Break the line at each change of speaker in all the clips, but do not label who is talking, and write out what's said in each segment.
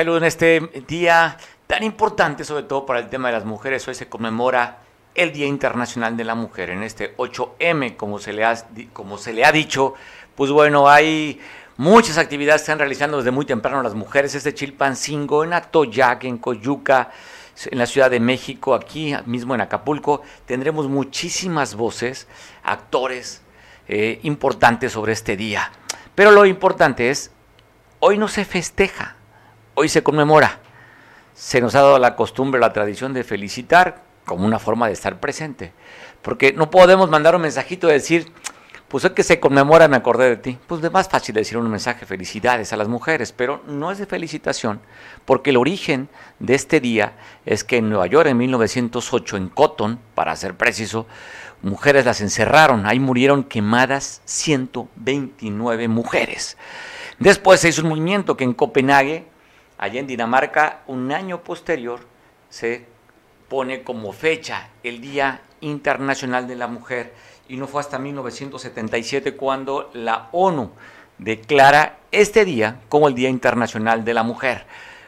Salud en este día tan importante, sobre todo para el tema de las mujeres. Hoy se conmemora el Día Internacional de la Mujer, en este 8M, como se le ha, como se le ha dicho. Pues bueno, hay muchas actividades que están realizando desde muy temprano las mujeres. Este Chilpancingo, en Atoyac, en Coyuca, en la Ciudad de México, aquí mismo en Acapulco, tendremos muchísimas voces, actores eh, importantes sobre este día. Pero lo importante es, hoy no se festeja, hoy se conmemora. Se nos ha dado la costumbre, la tradición de felicitar como una forma de estar presente. Porque no podemos mandar un mensajito de decir, pues hoy que se conmemora me acordé de ti. Pues es más fácil decir un mensaje, felicidades a las mujeres, pero no es de felicitación, porque el origen de este día es que en Nueva York en 1908, en Cotton, para ser preciso, mujeres las encerraron, ahí murieron quemadas 129 mujeres. Después se hizo un movimiento que en Copenhague Allá en Dinamarca, un año posterior, se pone como fecha el Día Internacional de la Mujer y no fue hasta 1977 cuando la ONU declara este día como el Día Internacional de la Mujer.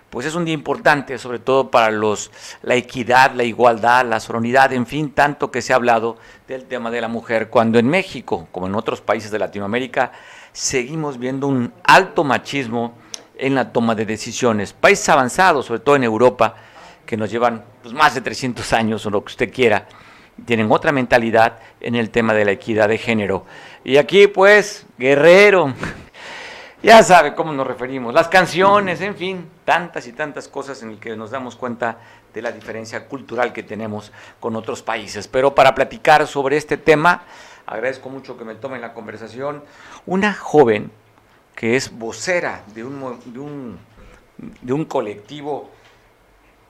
Pues es un día importante, sobre todo para los, la equidad, la igualdad, la soronidad, en fin, tanto que se ha hablado del tema de la mujer, cuando en México, como en otros países de Latinoamérica, seguimos viendo un alto machismo en la toma de decisiones. Países avanzados, sobre todo en Europa, que nos llevan pues, más de 300 años o lo que usted quiera, tienen otra mentalidad en el tema de la equidad de género. Y aquí pues, guerrero, ya sabe cómo nos referimos, las canciones, en fin, tantas y tantas cosas en las que nos damos cuenta de la diferencia cultural que tenemos con otros países. Pero para platicar sobre este tema, agradezco mucho que me tomen la conversación, una joven que es vocera de un, de un, de un colectivo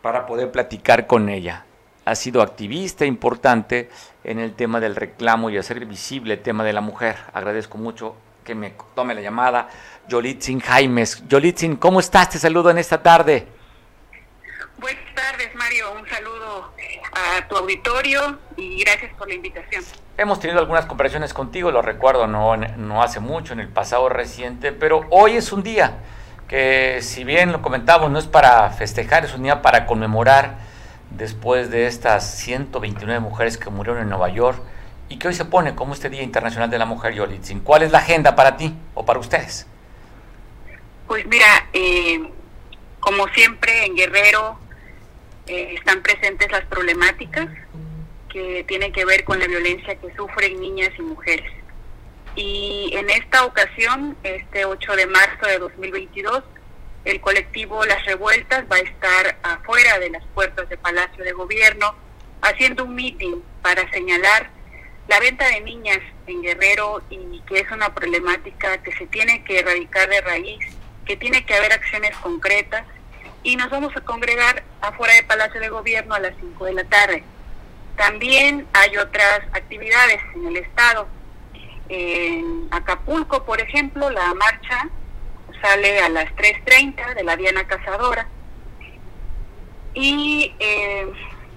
para poder platicar con ella. Ha sido activista importante en el tema del reclamo y hacer visible el tema de la mujer. Agradezco mucho que me tome la llamada. Yolitzin Jaimes. Yolitzin, ¿cómo estás? Te saludo en esta tarde.
Buenas tardes, Mario. Un saludo a tu auditorio y gracias por la invitación.
Hemos tenido algunas conversaciones contigo, lo recuerdo, no, no hace mucho, en el pasado reciente, pero hoy es un día que, si bien lo comentamos, no es para festejar, es un día para conmemorar después de estas 129 mujeres que murieron en Nueva York y que hoy se pone como este Día Internacional de la Mujer Yolitzin. ¿Cuál es la agenda para ti o para ustedes?
Pues mira, eh, como siempre en Guerrero eh, están presentes las problemáticas que tiene que ver con la violencia que sufren niñas y mujeres. Y en esta ocasión, este 8 de marzo de 2022, el colectivo Las Revueltas va a estar afuera de las puertas del Palacio de Gobierno haciendo un meeting para señalar la venta de niñas en Guerrero y que es una problemática que se tiene que erradicar de raíz, que tiene que haber acciones concretas y nos vamos a congregar afuera del Palacio de Gobierno a las 5 de la tarde. También hay otras actividades en el estado. En Acapulco, por ejemplo, la marcha sale a las 3.30 de la Diana Cazadora. Y eh,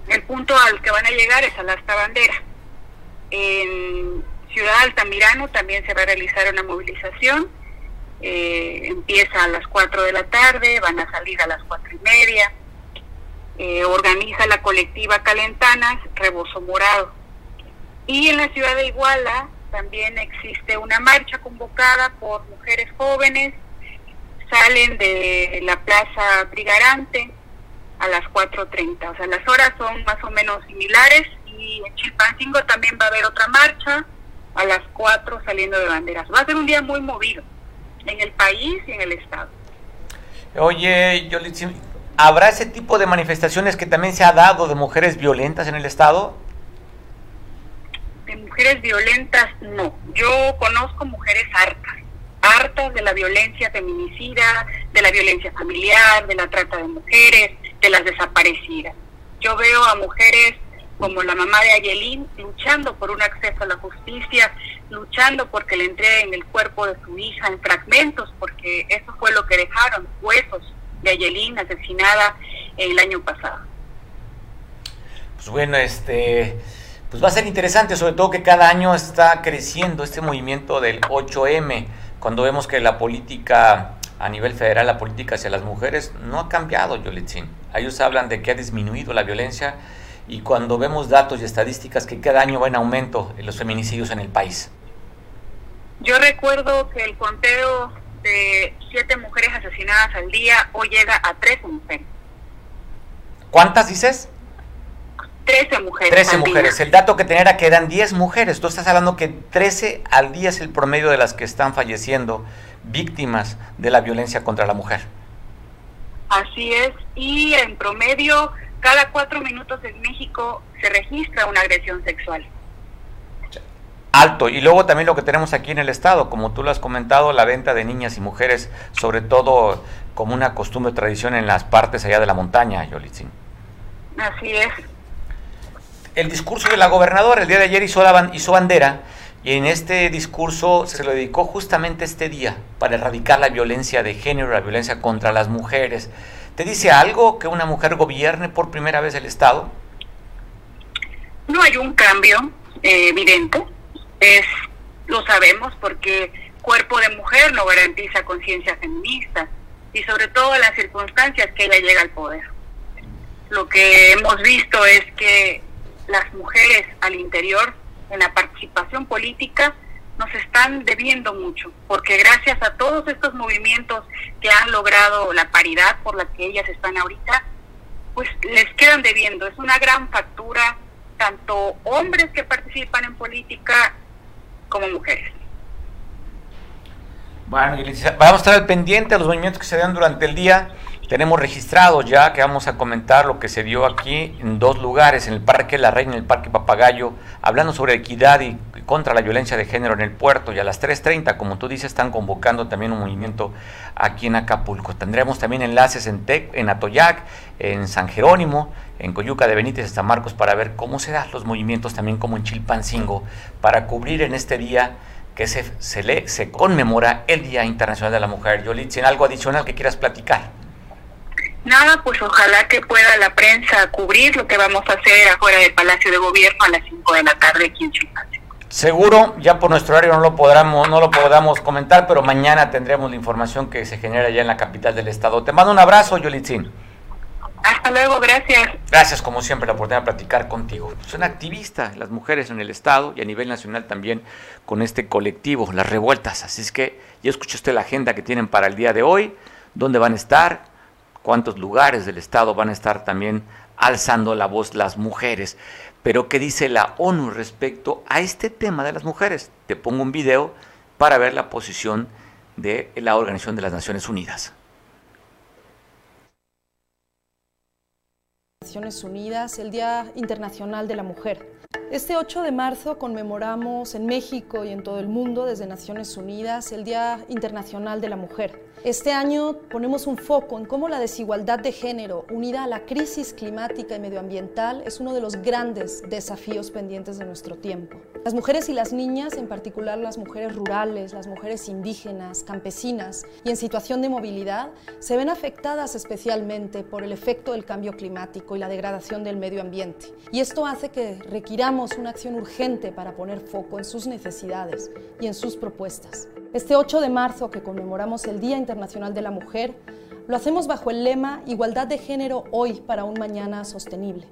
el punto al que van a llegar es a la Asta Bandera. En Ciudad Altamirano también se va a realizar una movilización. Eh, empieza a las 4 de la tarde, van a salir a las 4 y media eh, organiza la colectiva Calentanas Rebozo Morado. Y en la ciudad de Iguala también existe una marcha convocada por mujeres jóvenes, salen de la Plaza Brigarante a las 4.30, o sea, las horas son más o menos similares y en Chilpancingo también va a haber otra marcha a las 4 saliendo de banderas. Va a ser un día muy movido en el país y en el estado.
Oye, yo ¿Habrá ese tipo de manifestaciones que también se ha dado de mujeres violentas en el Estado?
De mujeres violentas, no. Yo conozco mujeres hartas, hartas de la violencia feminicida, de la violencia familiar, de la trata de mujeres, de las desaparecidas. Yo veo a mujeres como la mamá de Ayelín luchando por un acceso a la justicia, luchando porque le entreguen el cuerpo de su hija en fragmentos, porque eso fue lo que dejaron, huesos, de Ayelín, asesinada el año pasado.
Pues bueno, este, pues va a ser interesante, sobre todo que cada año está creciendo este movimiento del 8M, cuando vemos que la política a nivel federal la política hacia las mujeres no ha cambiado, Yolitzin. Ellos hablan de que ha disminuido la violencia y cuando vemos datos y estadísticas que cada año va en aumento en los feminicidios en el país.
Yo recuerdo que el conteo de siete mujeres asesinadas al día hoy llega a 13 mujeres.
¿Cuántas dices?
13 mujeres.
13 mujeres. El dato que tenía era que eran 10 mujeres. Tú estás hablando que 13 al día es el promedio de las que están falleciendo víctimas de la violencia contra la mujer.
Así es. Y en promedio, cada cuatro minutos en México se registra una agresión sexual.
Alto. Y luego también lo que tenemos aquí en el Estado, como tú lo has comentado, la venta de niñas y mujeres, sobre todo como una costumbre tradición en las partes allá de la montaña, Yolitzin.
Así es
el discurso de la gobernadora el día de ayer hizo, la, hizo bandera y en este discurso se lo dedicó justamente este día para erradicar la violencia de género, la violencia contra las mujeres. ¿Te dice algo que una mujer gobierne por primera vez el Estado?
No hay un cambio eh, evidente, es lo sabemos porque cuerpo de mujer no garantiza conciencia feminista y sobre todo las circunstancias que ella llega al poder. Lo que hemos visto es que las mujeres al interior en la participación política nos están debiendo mucho, porque gracias a todos estos movimientos que han logrado la paridad por la que ellas están ahorita, pues les quedan debiendo. Es una gran factura, tanto hombres que participan en política
Bueno, vamos a estar al pendiente de los movimientos que se dan durante el día. Tenemos registrado ya que vamos a comentar lo que se dio aquí en dos lugares, en el Parque La Reina y en el Parque Papagayo, hablando sobre equidad y contra la violencia de género en el puerto. Y a las 3.30, como tú dices, están convocando también un movimiento aquí en Acapulco. Tendremos también enlaces en, Tec, en Atoyac, en San Jerónimo, en Coyuca de Benítez, San Marcos, para ver cómo se dan los movimientos también como en Chilpancingo, para cubrir en este día que se, se, se conmemora el Día Internacional de la Mujer. Yolitzin, ¿algo adicional que quieras platicar?
Nada, pues ojalá que pueda la prensa cubrir lo que vamos a hacer afuera del Palacio de Gobierno a las 5 de la tarde aquí en
Seguro, ya por nuestro horario no lo podamos, no lo podamos comentar, pero mañana tendremos la información que se genera ya en la capital del estado. Te mando un abrazo, Yolitzin.
Hasta luego, gracias.
Gracias, como siempre, la oportunidad de platicar contigo. Son activistas las mujeres en el Estado y a nivel nacional también con este colectivo, las revueltas. Así es que ya escuchó usted la agenda que tienen para el día de hoy, dónde van a estar, cuántos lugares del Estado van a estar también alzando la voz las mujeres. Pero ¿qué dice la ONU respecto a este tema de las mujeres? Te pongo un video para ver la posición de la Organización de las Naciones Unidas.
Naciones Unidas, el Día Internacional de la Mujer. Este 8 de marzo conmemoramos en México y en todo el mundo desde Naciones Unidas el Día Internacional de la Mujer. Este año ponemos un foco en cómo la desigualdad de género, unida a la crisis climática y medioambiental, es uno de los grandes desafíos pendientes de nuestro tiempo. Las mujeres y las niñas, en particular las mujeres rurales, las mujeres indígenas, campesinas y en situación de movilidad, se ven afectadas especialmente por el efecto del cambio climático y la degradación del medio ambiente. Y esto hace que requiramos una acción urgente para poner foco en sus necesidades y en sus propuestas. Este 8 de marzo, que conmemoramos el Día Internacional de la Mujer, lo hacemos bajo el lema Igualdad de género hoy para un mañana sostenible.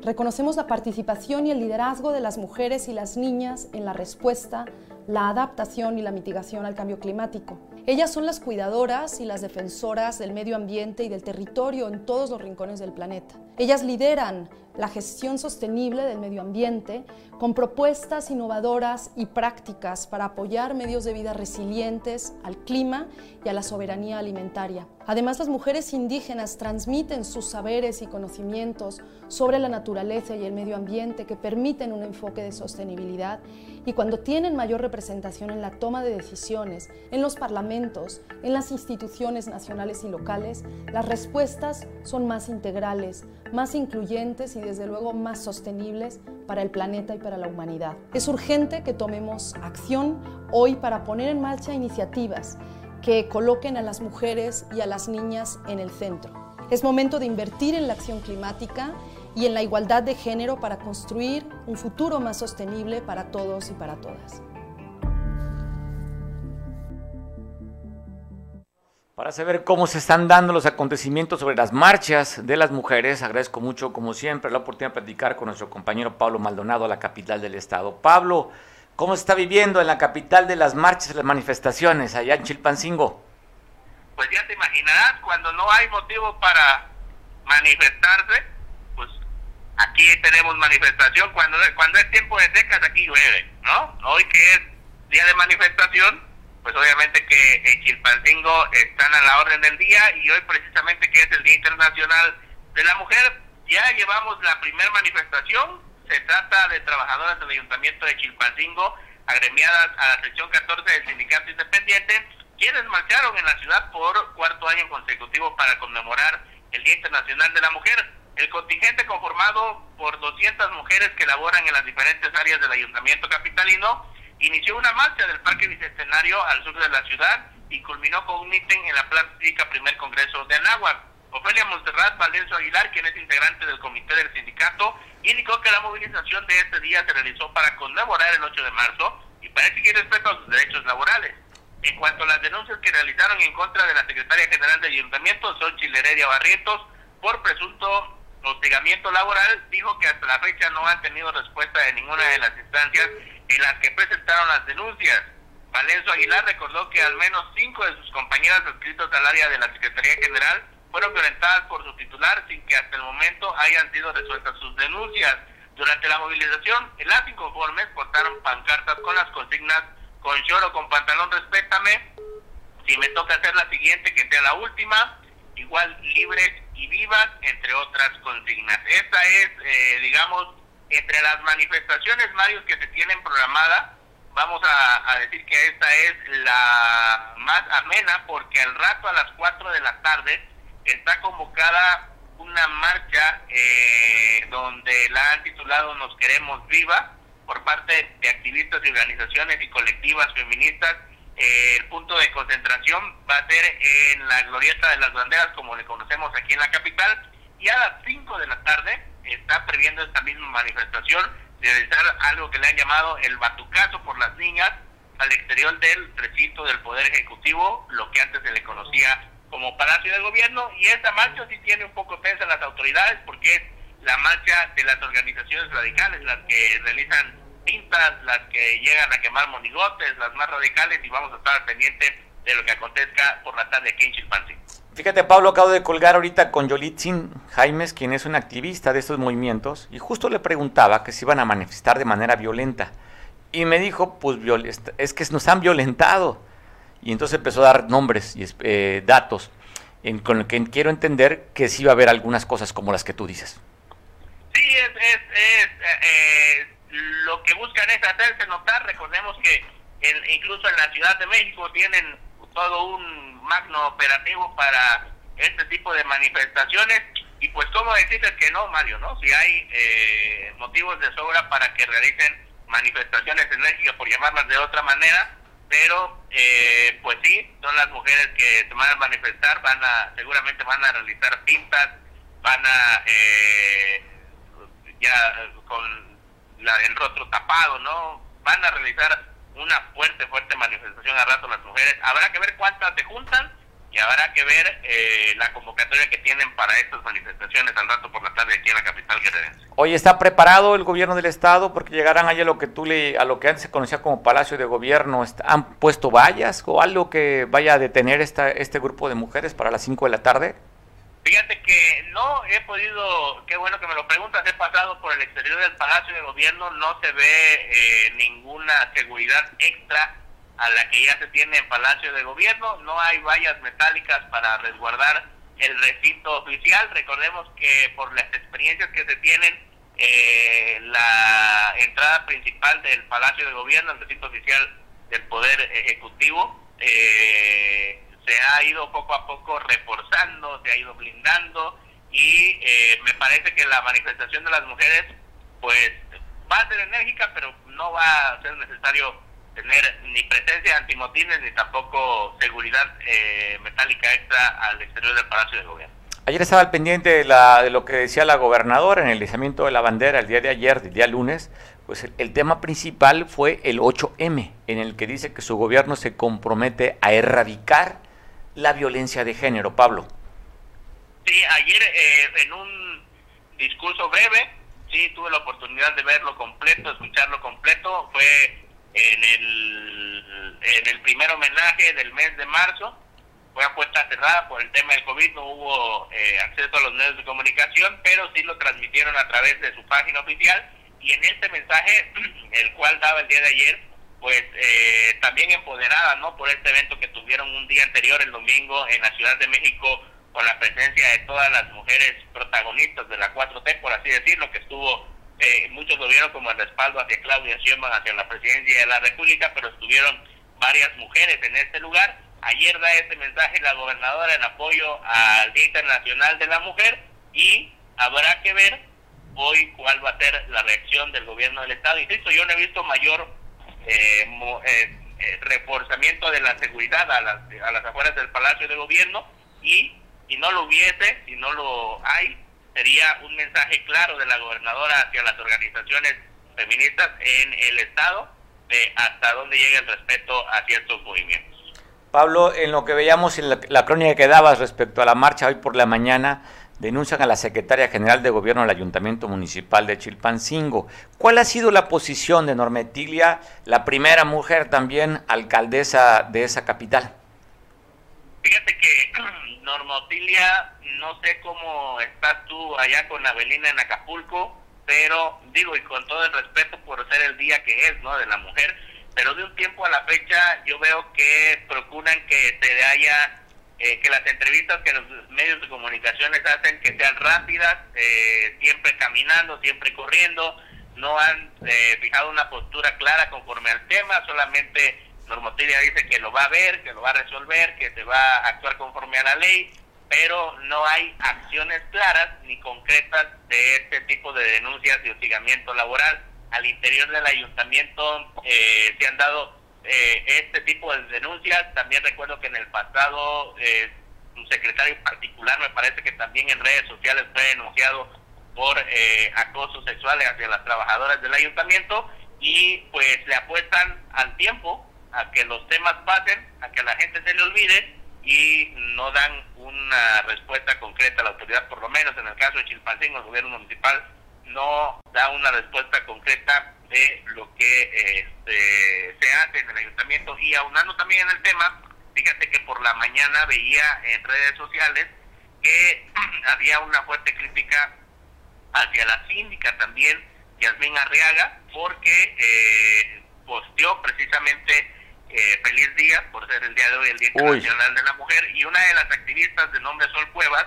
Reconocemos la participación y el liderazgo de las mujeres y las niñas en la respuesta, la adaptación y la mitigación al cambio climático. Ellas son las cuidadoras y las defensoras del medio ambiente y del territorio en todos los rincones del planeta. Ellas lideran la gestión sostenible del medio ambiente con propuestas innovadoras y prácticas para apoyar medios de vida resilientes al clima y a la soberanía alimentaria. Además, las mujeres indígenas transmiten sus saberes y conocimientos sobre la naturaleza y el medio ambiente que permiten un enfoque de sostenibilidad y cuando tienen mayor representación en la toma de decisiones, en los parlamentos, en las instituciones nacionales y locales, las respuestas son más integrales, más incluyentes y desde luego más sostenibles para el planeta y para la humanidad. Es urgente que tomemos acción hoy para poner en marcha iniciativas que coloquen a las mujeres y a las niñas en el centro. Es momento de invertir en la acción climática y en la igualdad de género para construir un futuro más sostenible para todos y para todas.
Para saber cómo se están dando los acontecimientos sobre las marchas de las mujeres, agradezco mucho, como siempre, la oportunidad de platicar con nuestro compañero Pablo Maldonado, la capital del estado. Pablo, ¿cómo se está viviendo en la capital de las marchas las manifestaciones, allá en Chilpancingo?
Pues ya te imaginarás, cuando no hay motivo para manifestarse, pues aquí tenemos manifestación. Cuando, cuando es tiempo de secas, aquí llueve, ¿no? Hoy que es día de manifestación, pues obviamente que en Chilpancingo están a la orden del día y hoy precisamente que es el Día Internacional de la Mujer, ya llevamos la primera manifestación, se trata de trabajadoras del Ayuntamiento de Chilpancingo, agremiadas a la sección 14 del Sindicato Independiente, quienes marcharon en la ciudad por cuarto año consecutivo para conmemorar el Día Internacional de la Mujer. El contingente conformado por 200 mujeres que laboran en las diferentes áreas del Ayuntamiento Capitalino inició una marcha del Parque Bicentenario al sur de la ciudad y culminó con un meeting en la Plaza Primer Congreso de Anáhuac. Ofelia Monserrat Valenzo Aguilar, quien es integrante del comité del sindicato, indicó que la movilización de este día se realizó para conmemorar el 8 de marzo y para exigir respeto a sus derechos laborales. En cuanto a las denuncias que realizaron en contra de la secretaria general del ayuntamiento, Xochitl Heredia Barrientos, por presunto hostigamiento laboral, dijo que hasta la fecha no han tenido respuesta de ninguna de las instancias en las que presentaron las denuncias. Valenzo Aguilar recordó que al menos cinco de sus compañeras adscritos al área de la Secretaría General fueron violentadas por su titular sin que hasta el momento hayan sido resueltas sus denuncias. Durante la movilización, las inconformes portaron pancartas con las consignas con short o con pantalón respétame, si me toca hacer la siguiente que sea la última, igual libres y vivas, entre otras consignas. Esta es, eh, digamos, entre las manifestaciones, Mario, que se tienen programada, vamos a, decir que esta es la más amena porque al rato a las 4 de la tarde está convocada una marcha eh, donde la han titulado Nos queremos viva por parte de activistas y organizaciones y colectivas feministas. Eh, el punto de concentración va a ser en la glorieta de las banderas como le conocemos aquí en la capital y a las 5 de la tarde está previendo esta misma manifestación de realizar algo que le han llamado el batucazo por las niñas al exterior del recinto del Poder Ejecutivo, lo que antes se le conocía como Palacio del Gobierno, y esta marcha sí tiene un poco tensa las autoridades porque es la marcha de las organizaciones radicales, las que realizan pintas, las que llegan a quemar monigotes, las más radicales, y vamos a estar pendientes de lo que acontezca por la tarde aquí en Chilpancingo.
Fíjate, Pablo, acabo de colgar ahorita con Yolitzin Jaimes, quien es un activista de estos movimientos, y justo le preguntaba que se iban a manifestar de manera violenta. Y me dijo, pues es que nos han violentado. Y entonces empezó a dar nombres y eh, datos con lo que quiero entender que sí va a haber algunas cosas como las que tú dices.
Sí, es, es, eh, lo que buscan es hacerse notar. Recordemos que incluso en la Ciudad de México tienen todo un magno operativo para este tipo de manifestaciones y pues cómo decirles que no, Mario, ¿no? Si hay eh, motivos de sobra para que realicen manifestaciones enérgicas, por llamarlas de otra manera, pero eh, pues sí, son las mujeres que se van a manifestar, van a seguramente van a realizar pintas, van a eh, ya con la, el rostro tapado, ¿no? Van a realizar una fuerte, fuerte manifestación a rato las mujeres. Habrá que ver cuántas se juntan y habrá que ver eh, la convocatoria que tienen para estas manifestaciones al rato por la tarde aquí en la capital guerrerense.
Hoy está preparado el gobierno del estado porque llegarán allá lo que tú le, a lo que antes se conocía como Palacio de Gobierno. ¿Han puesto vallas o algo que vaya a detener esta, este grupo de mujeres para las 5 de la tarde?
Fíjate que no he podido, qué bueno que me lo preguntas, he pasado por el exterior del Palacio de Gobierno, no se ve eh, ninguna seguridad extra a la que ya se tiene en Palacio de Gobierno, no hay vallas metálicas para resguardar el recinto oficial, recordemos que por las experiencias que se tienen, eh, la entrada principal del Palacio de Gobierno, el recinto oficial del Poder Ejecutivo, eh, se ha ido poco a poco reforzando, se ha ido blindando y eh, me parece que la manifestación de las mujeres pues va a ser enérgica, pero no va a ser necesario tener ni presencia antimotines ni tampoco seguridad eh, metálica extra al exterior del Palacio de Gobierno.
Ayer estaba al pendiente de, la, de lo que decía la gobernadora en el izamiento de la bandera el día de ayer, el día lunes, pues el, tema principal fue el 8M, en el que dice que su gobierno se compromete a erradicar la violencia de género, Pablo.
Sí, ayer eh, en un discurso breve, sí, tuve la oportunidad de verlo completo, escucharlo completo, fue en el, en el primer homenaje del mes de marzo, fue a puerta cerrada por el tema del COVID, no hubo eh, acceso a los medios de comunicación, pero sí lo transmitieron a través de su página oficial. Y en este mensaje, el cual daba el día de ayer, pues eh, también empoderada ¿no? por este evento que tuvieron un día anterior, el domingo, en la Ciudad de México, con la presencia de todas las mujeres protagonistas de la 4T, por así decirlo, que estuvo, eh, muchos lo vieron como el respaldo hacia Claudia Sheinbaum, hacia la presidencia de la República, pero estuvieron varias mujeres en este lugar Ayer da este mensaje la gobernadora en apoyo al Día Internacional de la Mujer y habrá que ver hoy cuál va a ser la reacción del gobierno del Estado. Insisto, yo no he visto mayor eh, eh, eh, reforzamiento de la seguridad a las, a las afueras del Palacio de Gobierno y si no lo hubiese, si no lo hay, sería un mensaje claro de la gobernadora hacia las organizaciones feministas en el Estado de hasta dónde llega el respeto a ciertos movimientos.
Pablo, en lo que veíamos en la, crónica que dabas respecto a la marcha hoy por la mañana, denuncian a la secretaria general de gobierno del Ayuntamiento Municipal de Chilpancingo. ¿Cuál ha sido la posición de Normetilia, la primera mujer también alcaldesa de esa capital?
Fíjate que Normetilia, no sé cómo estás tú allá con Avelina en Acapulco, pero digo, y con todo el respeto por ser el día que es, ¿no? De la mujer, pero de un tiempo a la fecha yo veo que procuran que se haya, eh, que las entrevistas que los medios de comunicaciones hacen que sean rápidas, eh, siempre caminando, siempre corriendo, no han eh, fijado una postura clara conforme al tema, solamente Normotilia dice que lo va a ver, que lo va a resolver, que se va a actuar conforme a la ley, pero no hay acciones claras ni concretas de este tipo de denuncias y hostigamiento laboral. Al interior del ayuntamiento eh, se han dado eh, este tipo de denuncias. También recuerdo que en el pasado eh, un secretario particular me parece que también en redes sociales fue denunciado por eh, acoso sexual hacia las trabajadoras del ayuntamiento y pues le apuestan al tiempo a que los temas pasen, a que la gente se le olvide y no dan una respuesta concreta a la autoridad, por lo menos en el caso de Chilpancingo, el gobierno municipal no da una respuesta concreta de lo que este, se hace en el ayuntamiento y aunando también en el tema, fíjate que por la mañana veía en redes sociales que había una fuerte crítica hacia la síndica también, Yasmín Arriaga, porque eh, posteó precisamente eh, Feliz Día, por ser el día de hoy el Día Internacional de la Mujer, y una de las activistas de nombre Sol Cuevas,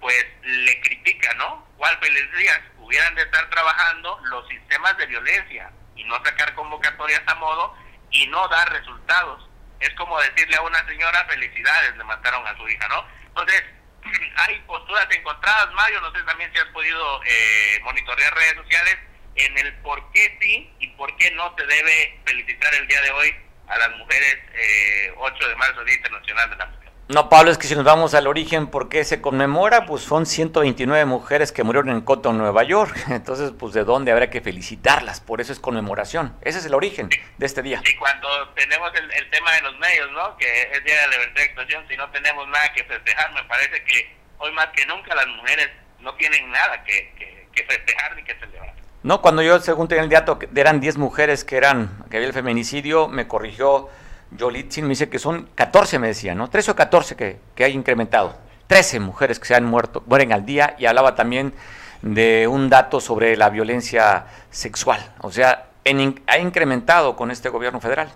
pues le critica, ¿no? ¿Cuál Feliz Día? Hubieran de estar trabajando los sistemas de violencia y no sacar convocatorias a modo y no dar resultados. Es como decirle a una señora, felicidades, le mataron a su hija, ¿no? Entonces, hay posturas encontradas, Mario, no sé también si has podido eh, monitorear redes sociales en el por qué sí y por qué no se debe felicitar el día de hoy a las mujeres eh, 8 de marzo, Día Internacional de la Mujer.
No, Pablo, es que si nos vamos al origen, ¿por qué se conmemora? Pues son 129 mujeres que murieron en Cotton, Nueva York. Entonces, pues de dónde habrá que felicitarlas. Por eso es conmemoración. Ese es el origen de este día.
Y cuando tenemos el, tema de los medios, ¿no? Que es Día de la Libertad de Expresión, si no tenemos nada que festejar, me parece que hoy más que nunca las mujeres no tienen nada que, que, festejar ni que celebrar.
No, cuando yo, según tenía el dato, eran 10 mujeres que eran, que había el feminicidio, me corrigió Yolitzin me dice que son 14, me decía, ¿no? 13 o 14 que, que hay incrementado. 13 mujeres que se han muerto, mueren al día y hablaba también de un dato sobre la violencia sexual. O sea, ha incrementado con este gobierno federal.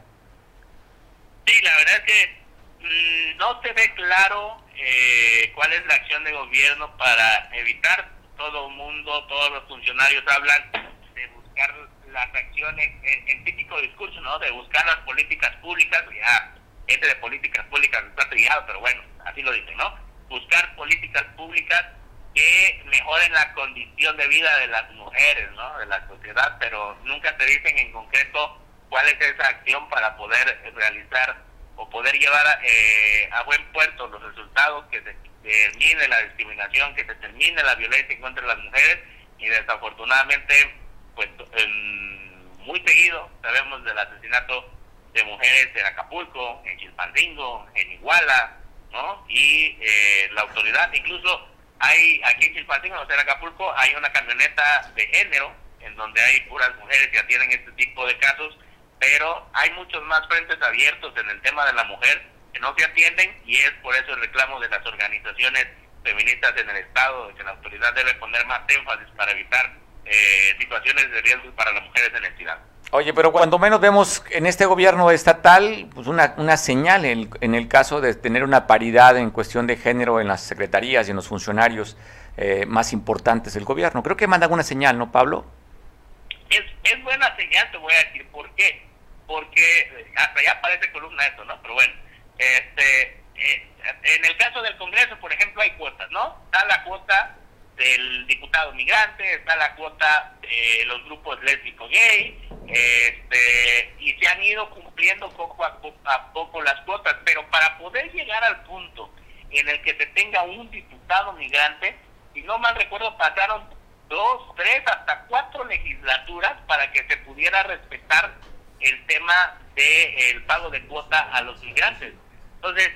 Sí, la verdad es que mm, no se ve claro eh, cuál es la acción de gobierno para evitar todo el mundo, todos los funcionarios hablan de buscar las acciones, el, típico discurso, ¿no? De buscar las políticas públicas, ya, este de políticas públicas está trillado, pero bueno, así lo dicen, ¿no? Buscar políticas públicas que mejoren la condición de vida de las mujeres, ¿no? De la sociedad, pero nunca te dicen en concreto cuál es esa acción para poder realizar o poder llevar eh, a buen puerto los resultados que se termine la discriminación, que se termine la violencia contra las mujeres y desafortunadamente pues muy seguido sabemos del asesinato de mujeres en Acapulco, en Chilpancingo, en Iguala, ¿no? Y eh, la autoridad, incluso hay aquí en Chilpancingo, en Acapulco, hay una camioneta de género en donde hay puras mujeres que atienden este tipo de casos, pero hay muchos más frentes abiertos en el tema de la mujer que no se atienden y es por eso el reclamo de las organizaciones feministas en el Estado, de que la autoridad debe poner más énfasis para evitar eh, situaciones de riesgo para las mujeres en la entidad.
Oye, pero cuando menos vemos en este gobierno estatal pues una, una señal en, en, el caso de tener una paridad en cuestión de género en las secretarías y en los funcionarios eh, más importantes del gobierno. Creo que manda una señal, ¿no, Pablo?
Es, es buena señal, te voy a decir por qué. Porque hasta ya parece columna esto, ¿no? Pero bueno, este, eh, en el caso del Congreso, por ejemplo, hay cuotas, ¿no? Está la cuota del diputado migrante, está la cuota de los grupos lésbico gay, este, y se han ido cumpliendo poco a, poco las cuotas, pero para poder llegar al punto en el que se tenga un diputado migrante, y no mal recuerdo, pasaron dos, tres, hasta cuatro legislaturas para que se pudiera respetar el tema del pago de cuota a los migrantes. Entonces,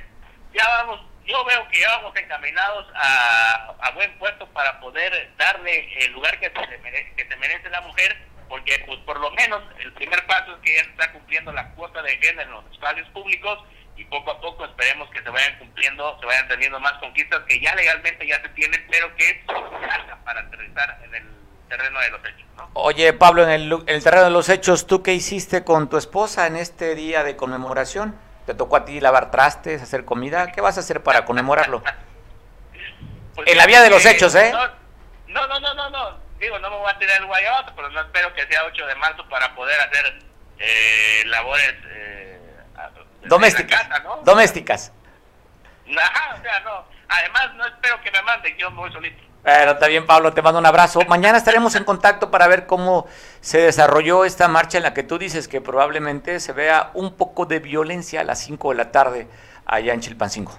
ya vamos yo veo que ya vamos encaminados a, a buen puesto para poder darle el lugar que se, merece, que se merece la mujer, porque pues por lo menos el primer paso es que ya está cumpliendo la cuota de género en los espacios públicos y poco a poco esperemos que se vayan cumpliendo, se vayan teniendo más conquistas que ya legalmente ya se tienen, pero que falta para aterrizar en el terreno de los hechos. ¿no?
Oye, Pablo, en el, el terreno de los hechos, ¿tú qué hiciste con tu esposa en este día de conmemoración? ¿Te tocó a ti lavar trastes, hacer comida? ¿Qué vas a hacer para conmemorarlo? Pues en la vía de los hechos, ¿eh?
No, no, no, no, no. Digo, no me voy a tirar el guayabato, pero no espero que sea 8 de marzo para poder hacer eh, labores eh,
domésticas. Domésticas.
Ajá, o sea, no. Además, no espero que me manden, yo me voy solito.
Bueno, está bien, Pablo, te mando un abrazo. Mañana estaremos en contacto para ver cómo se desarrolló esta marcha en la que tú dices que probablemente se vea un poco de violencia a las 5 de la tarde allá en Chilpancingo.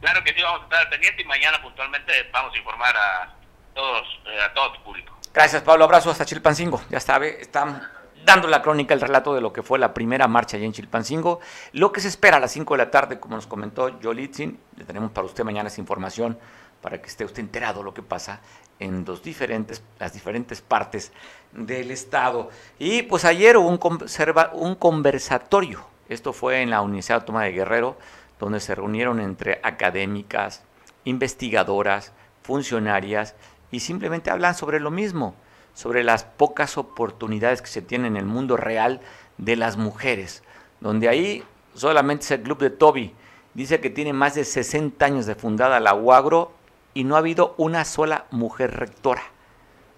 Claro que sí, vamos a estar pendientes y mañana puntualmente vamos a informar a todos, eh, a todo tu público.
Gracias, Pablo. Abrazo hasta Chilpancingo. Ya sabe, están dando la crónica, el relato de lo que fue la primera marcha allá en Chilpancingo. Lo que se espera a las 5 de la tarde, como nos comentó Yolitzin, le tenemos para usted mañana esa información para que esté usted enterado de lo que pasa en diferentes, las diferentes partes del Estado. Y pues ayer hubo un, conserva, un conversatorio, esto fue en la Universidad Autónoma de Guerrero, donde se reunieron entre académicas, investigadoras, funcionarias, y simplemente hablan sobre lo mismo, sobre las pocas oportunidades que se tienen en el mundo real de las mujeres, donde ahí solamente es el club de Toby, dice que tiene más de 60 años de fundada la UAGRO y no ha habido una sola mujer rectora.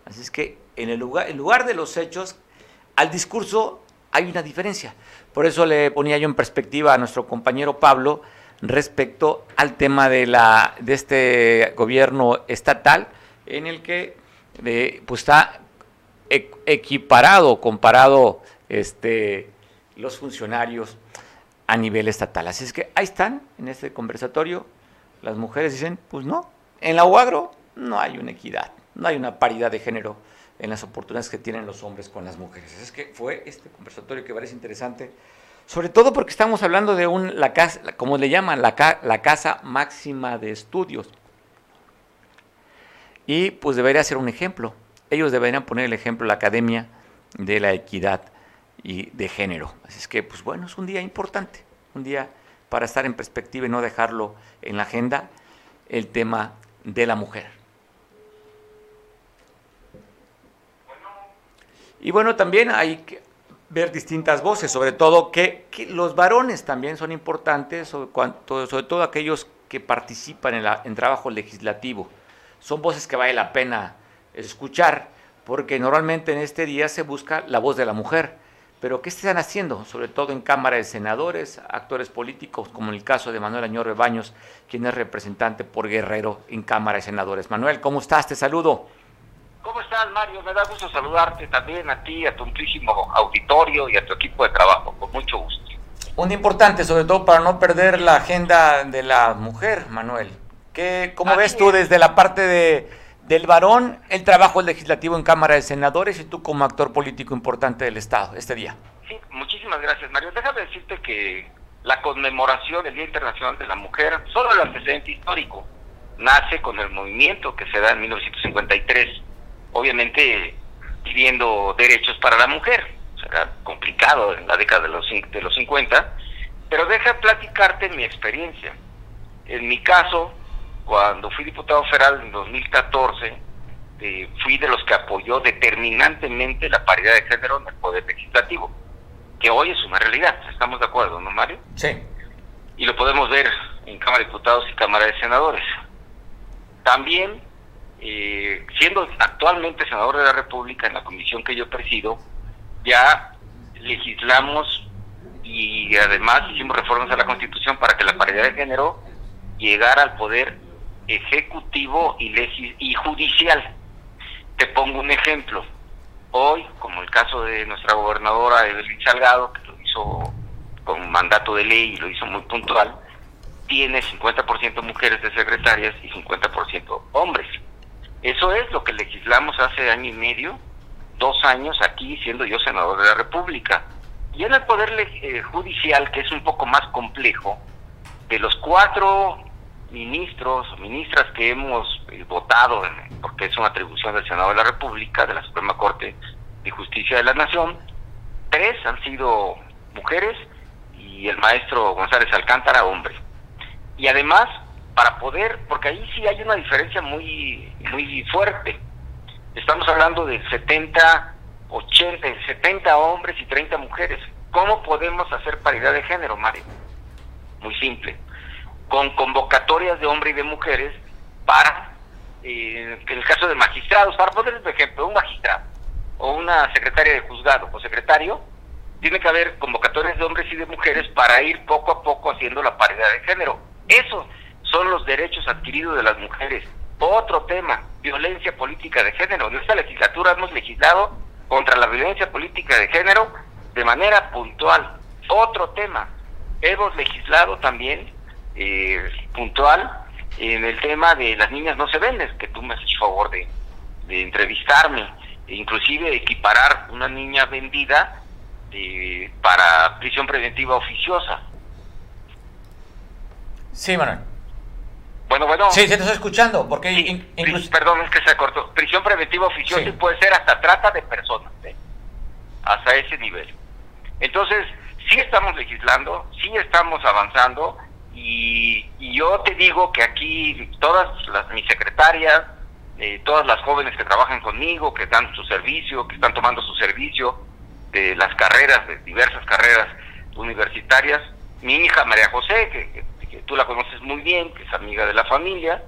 Así es que en el lugar, en lugar de los hechos, al discurso hay una diferencia. Por eso le ponía yo en perspectiva a nuestro compañero Pablo respecto al tema de, la, de este gobierno estatal en el que pues está e, equiparado, comparado este, los funcionarios a nivel estatal. Así es que ahí están en este conversatorio. Las mujeres dicen, pues no, en la UAGRO no hay una equidad, no hay una paridad de género en las oportunidades que tienen los hombres con las mujeres. Es que fue este conversatorio que parece interesante, sobre todo porque estamos hablando de un, la casa, como le llaman, la, la casa máxima de estudios. Y pues debería ser un ejemplo. Ellos deberían poner el ejemplo la Academia de la Equidad y de Género. Así es que, pues bueno, es un día importante, un día para estar en perspectiva y no dejarlo en la agenda el tema de la mujer. Y bueno, también hay que ver distintas voces, sobre todo que, los varones también son importantes, sobre, sobre todo aquellos que participan en, la, en trabajo legislativo. Son voces que vale la pena escuchar, porque normalmente en este día se busca la voz de la mujer pero ¿qué están haciendo? Sobre todo en Cámara de Senadores, actores políticos, como en el caso de Manuel Añor Baños, quien es representante por Guerrero en Cámara de Senadores. Manuel, ¿cómo estás? Te saludo.
¿Cómo estás, Mario? Me da gusto saludarte también a ti, a tu amplísimo auditorio y a tu equipo de trabajo, con mucho gusto.
Un importante, sobre todo para no perder la agenda de la mujer, Manuel. ¿Qué, ¿Cómo ves tú desde la parte de del varón el trabajo legislativo en Cámara de Senadores y tú como actor político importante del Estado este día.
Sí, muchísimas gracias, Mario. Déjame decirte que la conmemoración del Día Internacional de la Mujer, solo el antecedente histórico, nace con el movimiento que se da en 1953, obviamente pidiendo derechos para la mujer. Será complicado en la década de los, de los 50, pero deja platicarte mi experiencia. En mi caso, cuando fui diputado federal en 2014, eh, fui de los que apoyó determinantemente la paridad de género en el Poder Legislativo, que hoy es una realidad, ¿estamos de acuerdo, no, Mario?
Sí.
Y lo podemos ver en Cámara de Diputados y Cámara de Senadores. También, eh, siendo actualmente senador de la República en la comisión que yo presido, ya legislamos y además hicimos reformas a la Constitución para que la paridad de género llegara al poder ejecutivo y, y judicial. Te pongo un ejemplo. Hoy, como el caso de nuestra gobernadora Evelyn Salgado, que lo hizo con mandato de ley y lo hizo muy puntual, tiene 50% mujeres de secretarias y 50% hombres. Eso es lo que legislamos hace año y medio, dos años aquí, siendo yo senador de la República. Y en el Poder eh, Judicial, que es un poco más complejo, de los cuatro ministros o ministras que hemos eh, votado, porque es una atribución del Senado de la República, de la Suprema Corte de Justicia de la Nación, tres han sido mujeres y el maestro González Alcántara, hombre. Y además, para poder, porque ahí sí hay una diferencia muy, muy fuerte. Estamos hablando de 70, 80, 70 hombres y 30 mujeres. ¿Cómo podemos hacer paridad de género, Mario? Muy simple con convocatorias de hombres y de mujeres para, eh, en el caso de magistrados, para poner un ejemplo, un magistrado o una secretaria de juzgado o secretario, tiene que haber convocatorias de hombres y de mujeres para ir poco a poco haciendo la paridad de género. Esos son los derechos adquiridos de las mujeres. Otro tema, violencia política de género. En esta legislatura hemos legislado contra la violencia política de género de manera puntual. Otro tema, hemos legislado también eh, puntual en el tema de las niñas no se venden, que tú me has hecho favor de, entrevistarme, e inclusive equiparar una niña vendida eh, para prisión preventiva oficiosa.
Sí, Manuel.
Bueno, bueno.
Sí, se te está escuchando, porque
Perdón, es que se cortó. Prisión preventiva oficiosa puede ser hasta trata de personas, ¿eh? hasta ese nivel. Entonces, sí estamos legislando, sí estamos avanzando, y, yo te digo que aquí todas las, mis secretarias, eh, todas las jóvenes que trabajan conmigo, que dan su servicio, que están tomando su servicio de las carreras, de diversas carreras universitarias, mi hija María José, que, tú la conoces muy bien, que es amiga de la familia,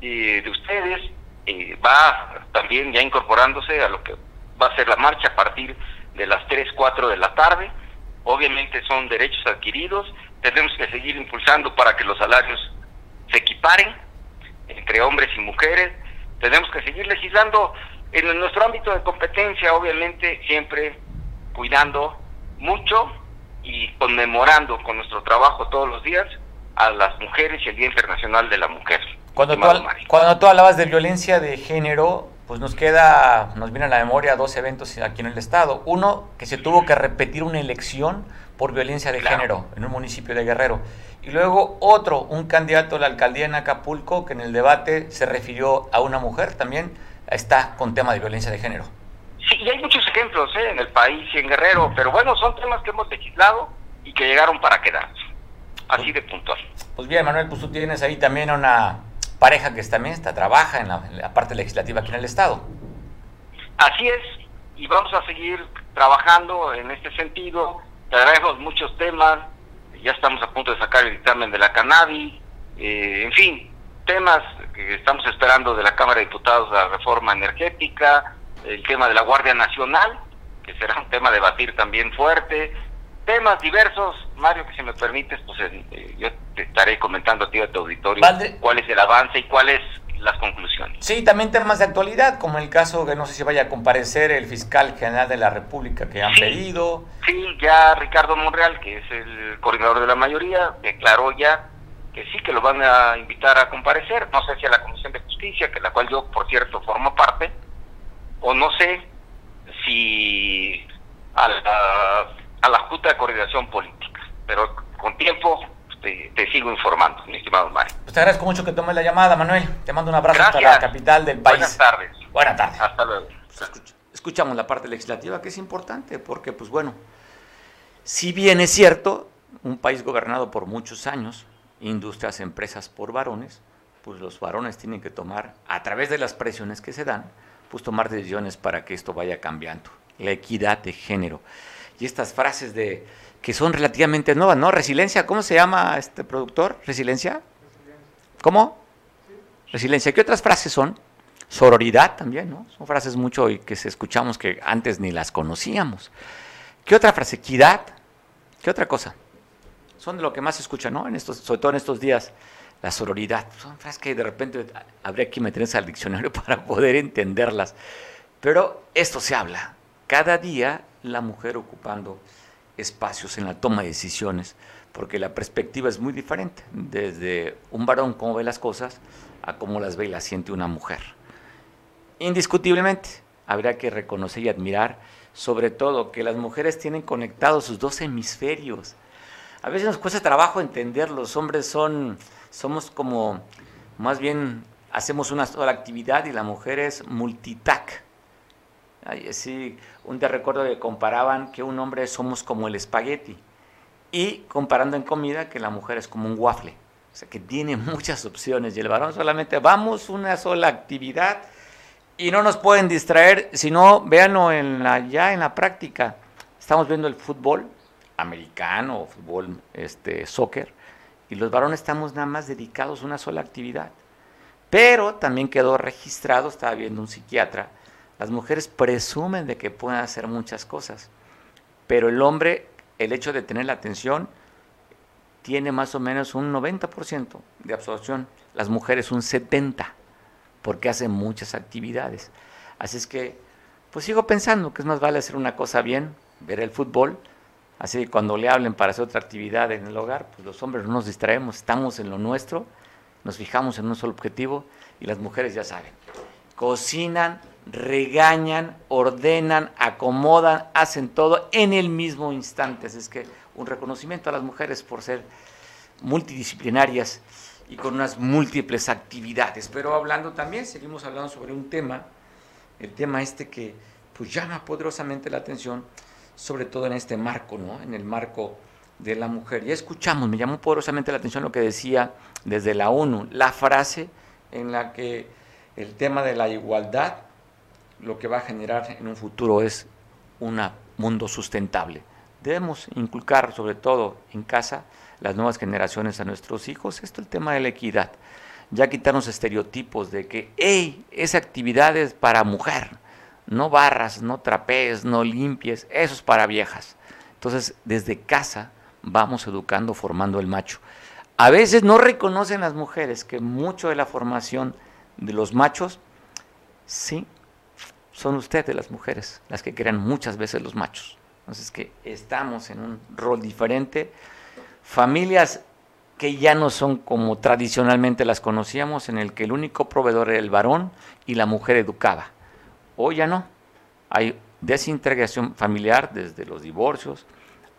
eh, de ustedes, eh, va también ya incorporándose a lo que va a ser la marcha a partir de las 3, 4 de la tarde. Obviamente son derechos adquiridos tenemos que seguir impulsando para que los salarios se equiparen entre hombres y mujeres. Tenemos que seguir legislando en nuestro ámbito de competencia, obviamente, siempre cuidando mucho y conmemorando con nuestro trabajo todos los días a las mujeres y el Día Internacional de la Mujer.
Cuando tú, cuando tú hablabas de violencia de género, pues nos queda, nos viene a la memoria dos eventos aquí en el Estado. Uno, que se tuvo que repetir una elección por violencia de género en un municipio de Guerrero. Y luego otro, un candidato a la alcaldía en Acapulco que en el debate se refirió a una mujer también, está con tema de violencia de género.
Sí, y hay muchos ejemplos ¿eh? en el país y en Guerrero, pero bueno, son temas que hemos legislado y que llegaron para quedarse. Así de puntual.
Pues bien, Manuel, pues tú tienes ahí también una pareja que también está, trabaja en la, parte legislativa aquí en el Estado.
Así es, y vamos a seguir trabajando en este sentido traemos muchos temas, ya estamos a punto de sacar el dictamen de la cannabis, eh, en fin, temas que estamos esperando de la Cámara de Diputados, la reforma energética, el tema de la Guardia Nacional, que será un tema a debatir también fuerte, temas diversos, Mario, que si me permites, pues eh, yo te estaré comentando a ti a tu auditorio cuál es el avance y cuál es las conclusiones.
Sí, también temas de actualidad, como el caso que no sé si vaya a comparecer el fiscal general de la República que han pedido.
Sí, ya Ricardo Monreal, que es el coordinador de la mayoría, declaró ya que sí, que lo van a invitar a comparecer, no sé si a la Comisión de Justicia, que la cual yo, por cierto, formo parte, o no sé si a la, a la Junta de Coordinación Política, pero un tiempo te, sigo informando, mi estimado Mario.
Pues te agradezco mucho que tomes la llamada, Manuel. Te mando un abrazo hasta la capital del país.
Buenas tardes.
Buenas tardes.
Hasta luego. Pues
escuchamos la parte legislativa que es importante porque, pues bueno, si bien es cierto, un país gobernado por muchos años, industrias, empresas por varones, pues los varones tienen que tomar, a través de las presiones que se dan, pues tomar decisiones para que esto vaya cambiando. La equidad de género. Y estas frases de que son relativamente nuevas, ¿no? Resiliencia, ¿cómo se llama este productor? ¿Resiliencia? ¿Cómo? Resiliencia. ¿Qué otras frases son? Sororidad también, ¿no? Son frases mucho y que se escuchamos que antes ni las conocíamos. ¿Qué otra frase? Equidad. ¿Qué otra cosa? Son de lo que más se escucha, ¿no? En estos, sobre todo en estos días. La sororidad. Son frases que de repente habría que meterse al diccionario para poder entenderlas. Pero esto se habla. Cada día la mujer ocupando espacios en la toma de decisiones, porque la perspectiva es muy diferente, desde un varón cómo ve las cosas a cómo las ve y las siente una mujer. Indiscutiblemente, habría que reconocer y admirar, sobre todo, que las mujeres tienen conectados sus dos hemisferios. A veces nos cuesta trabajo entender, los hombres son, somos como, más bien, hacemos una sola actividad y la mujer es multitac sí, un día recuerdo que comparaban que un hombre somos como el espagueti y comparando en comida que la mujer es como un waffle. O sea, que tiene muchas opciones y el varón solamente vamos una sola actividad y no nos pueden distraer, sino véanlo en la, ya en la práctica. Estamos viendo el fútbol americano, fútbol, este, soccer, y los varones estamos nada más dedicados a una sola actividad. Pero también quedó registrado, estaba viendo un psiquiatra, las mujeres presumen de que pueden hacer muchas cosas, pero el hombre, el hecho de tener la atención, tiene más o menos un 90% de absorción, las mujeres un 70%, porque hacen muchas actividades. Así es que, pues sigo pensando que es más vale hacer una cosa bien, ver el fútbol, así que cuando le hablen para hacer otra actividad en el hogar, pues los hombres no nos distraemos, estamos en lo nuestro, nos fijamos en un solo objetivo y las mujeres ya saben, cocinan, regañan, ordenan, acomodan, hacen todo en el mismo instante. es que un reconocimiento a las mujeres por ser multidisciplinarias y con unas múltiples actividades. Pero hablando también, seguimos hablando sobre un tema, el tema este que pues llama poderosamente la atención, sobre todo en este marco, ¿no? En el marco de la mujer. Ya escuchamos, me llamó poderosamente la atención lo que decía desde la ONU, la frase en la que el tema de la igualdad lo que va a generar en un futuro es un mundo sustentable. Debemos inculcar, sobre todo en casa, las nuevas generaciones a nuestros hijos, esto el tema de la equidad. Ya quitarnos estereotipos de que, hey, esa actividad es para mujer, no barras, no trapees, no limpies, eso es para viejas. Entonces, desde casa vamos educando, formando el macho. A veces no reconocen las mujeres que mucho de la formación de los machos, sí, son ustedes las mujeres las que crean muchas veces los machos. Entonces que estamos en un rol diferente. Familias que ya no son como tradicionalmente las conocíamos, en el que el único proveedor era el varón y la mujer educaba. Hoy ya no. Hay desintegración familiar desde los divorcios,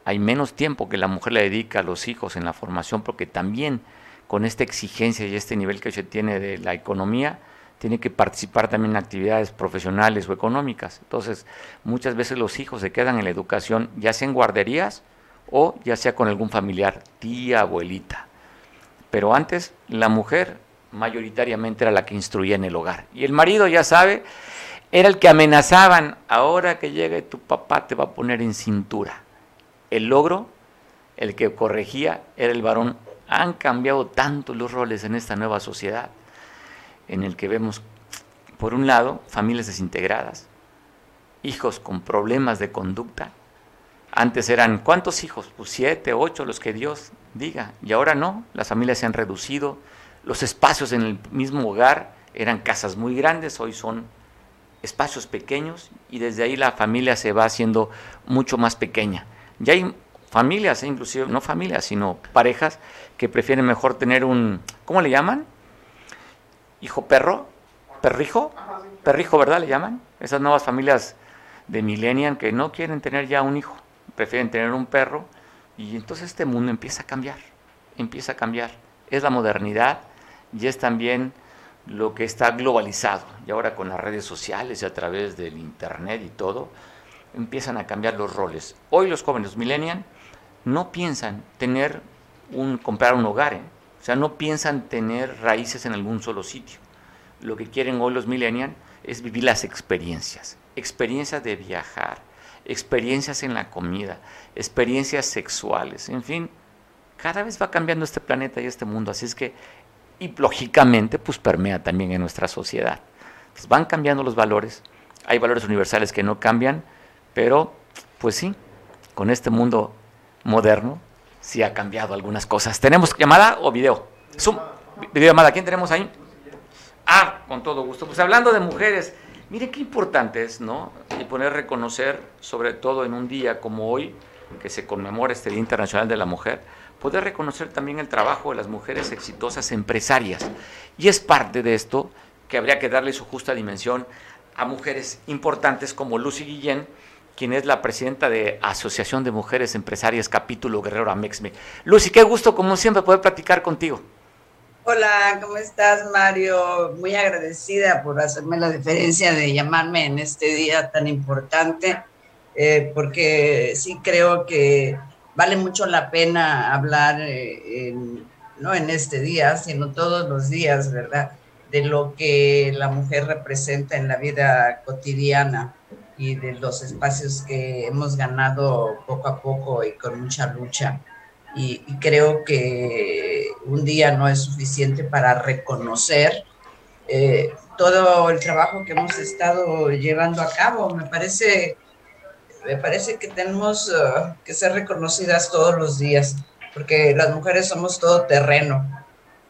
hay menos tiempo que la mujer le dedica a los hijos en la formación, porque también con esta exigencia y este nivel que se tiene de la economía, tiene que participar también en actividades profesionales o económicas. Entonces, muchas veces los hijos se quedan en la educación, ya sea en guarderías o ya sea con algún familiar, tía, abuelita. Pero antes, la mujer mayoritariamente era la que instruía en el hogar. Y el marido, ya sabe, era el que amenazaban, ahora que llegue tu papá te va a poner en cintura. El logro, el que corregía, era el varón. Han cambiado tanto los roles en esta nueva sociedad en el que vemos, por un lado, familias desintegradas, hijos con problemas de conducta. Antes eran, ¿cuántos hijos? Pues siete, ocho, los que Dios diga. Y ahora no, las familias se han reducido, los espacios en el mismo hogar eran casas muy grandes, hoy son espacios pequeños y desde ahí la familia se va haciendo mucho más pequeña. Ya hay familias, eh, inclusive, no familias, sino parejas que prefieren mejor tener un, ¿cómo le llaman? Hijo perro, perrijo, perrijo, ¿verdad? Le llaman. Esas nuevas familias de millennial que no quieren tener ya un hijo, prefieren tener un perro Y entonces este mundo empieza a cambiar, empieza a cambiar. Es la modernidad y es también lo que está globalizado. Y ahora con las redes sociales y a través del Internet y todo, empiezan a cambiar los roles. Hoy los jóvenes millennials no piensan tener un, comprar un hogar, ¿eh? Sea, no piensan tener raíces en algún solo sitio. Lo que quieren hoy los millennials es vivir las experiencias, experiencias de viajar, experiencias en la comida, experiencias sexuales, en fin, cada vez va cambiando este planeta y este mundo, así es que, y lógicamente, pues permea también en nuestra sociedad. Van cambiando los valores, hay valores universales que no cambian, pero, pues sí, con este mundo moderno, sí ha cambiado algunas cosas. ¿Tenemos llamada o video? Zoom, video llamada, ¿quién tenemos ahí? Ah, con todo gusto. Pues hablando de mujeres, Mire qué importante es, ¿no? Y poner reconocer, sobre todo en un día como hoy, que se conmemora este Día Internacional de la Mujer, poder reconocer también el trabajo de las mujeres exitosas empresarias. Y es parte de esto que habría que darle su justa dimensión a mujeres importantes como Lucy Guillén, quien es la presidenta de Asociación de Mujeres Empresarias Capítulo Guerrero Amexme. Lucy, qué gusto como siempre poder platicar contigo.
Hola, ¿cómo estás, Mario? Muy agradecida por hacerme la diferencia de llamarme en este día tan importante, eh, porque sí creo que vale mucho la pena hablar, eh, no en este día, sino todos los días, ¿verdad? De lo que la mujer representa en la vida cotidiana y de los espacios que hemos ganado poco a poco y con mucha lucha y, creo que un día no es suficiente para reconocer eh, todo el trabajo que hemos estado llevando a cabo. Me parece, me parece que tenemos uh, que ser reconocidas todos los días, porque las mujeres somos todo terreno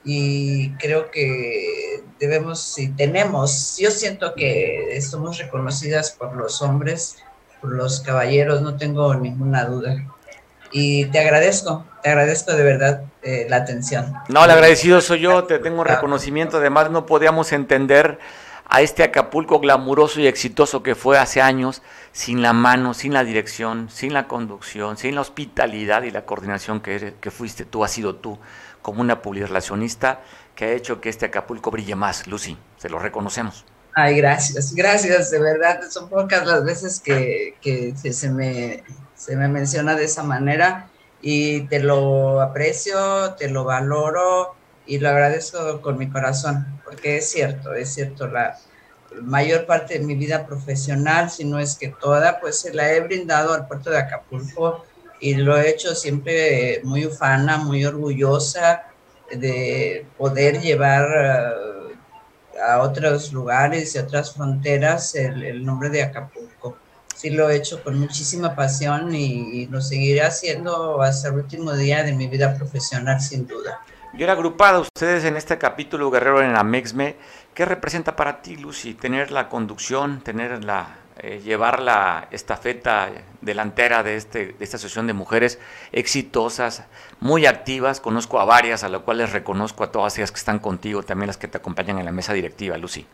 y creo que debemos y tenemos, yo siento que somos reconocidas por los hombres, por los caballeros, no tengo ninguna duda. Y te agradezco, te agradezco de verdad eh, la atención.
No, el agradecido soy yo, te tengo reconocimiento, además no podíamos entender a este Acapulco glamuroso y exitoso que fue hace años, sin la mano, sin la dirección, sin la conducción, sin la hospitalidad y la coordinación que, fuiste tú, has sido tú, como una publirelacionista que ha hecho que este Acapulco brille más, Lucy, se lo reconocemos.
Ay, gracias, gracias, de verdad, son pocas las veces que, que se me se me menciona de esa manera y te lo aprecio, te lo valoro y lo agradezco con mi corazón, porque es cierto, es cierto, la mayor parte de mi vida profesional, si no es que toda, pues se la he brindado al puerto de Acapulco y lo he hecho siempre muy ufana, muy orgullosa de poder llevar eh, a otros lugares y otras fronteras el nombre de Acapulco sí lo he hecho con muchísima pasión y, lo seguiré haciendo hasta el último día de mi vida profesional, sin duda.
Yo era agrupada ustedes en este capítulo Guerrero en la MEXME. ¿Qué representa para ti, Lucy, tener la conducción, tener la, eh, llevar la estafeta delantera de, este, de esta asociación de mujeres exitosas, muy activas? Conozco a varias, a las cuales reconozco a todas ellas que están contigo, también las que te acompañan en la mesa directiva, Lucy.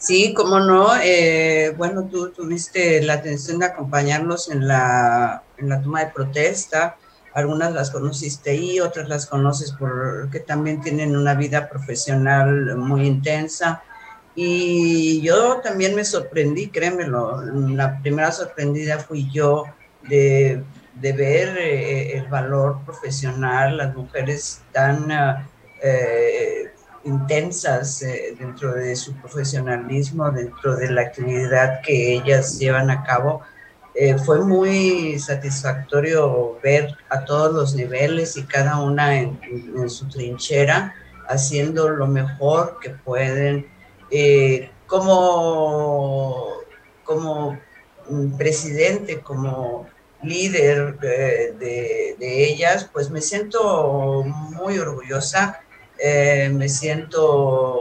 Sí, cómo no. Eh, bueno, tú tuviste la atención de acompañarnos en la, en la toma de protesta. Algunas las conociste ahí, otras las conoces porque también tienen una vida profesional muy intensa. Y yo también me sorprendí, créemelo. La primera sorprendida fui yo de, de ver eh, el valor profesional, las mujeres tan... Eh, intensas eh, dentro de su profesionalismo, dentro de la actividad que ellas llevan a cabo. Eh, fue muy satisfactorio ver a todos los niveles y cada una en, su trinchera haciendo lo mejor que pueden. Eh, como, como presidente, como líder de, de ellas, pues me siento muy orgullosa eh, me siento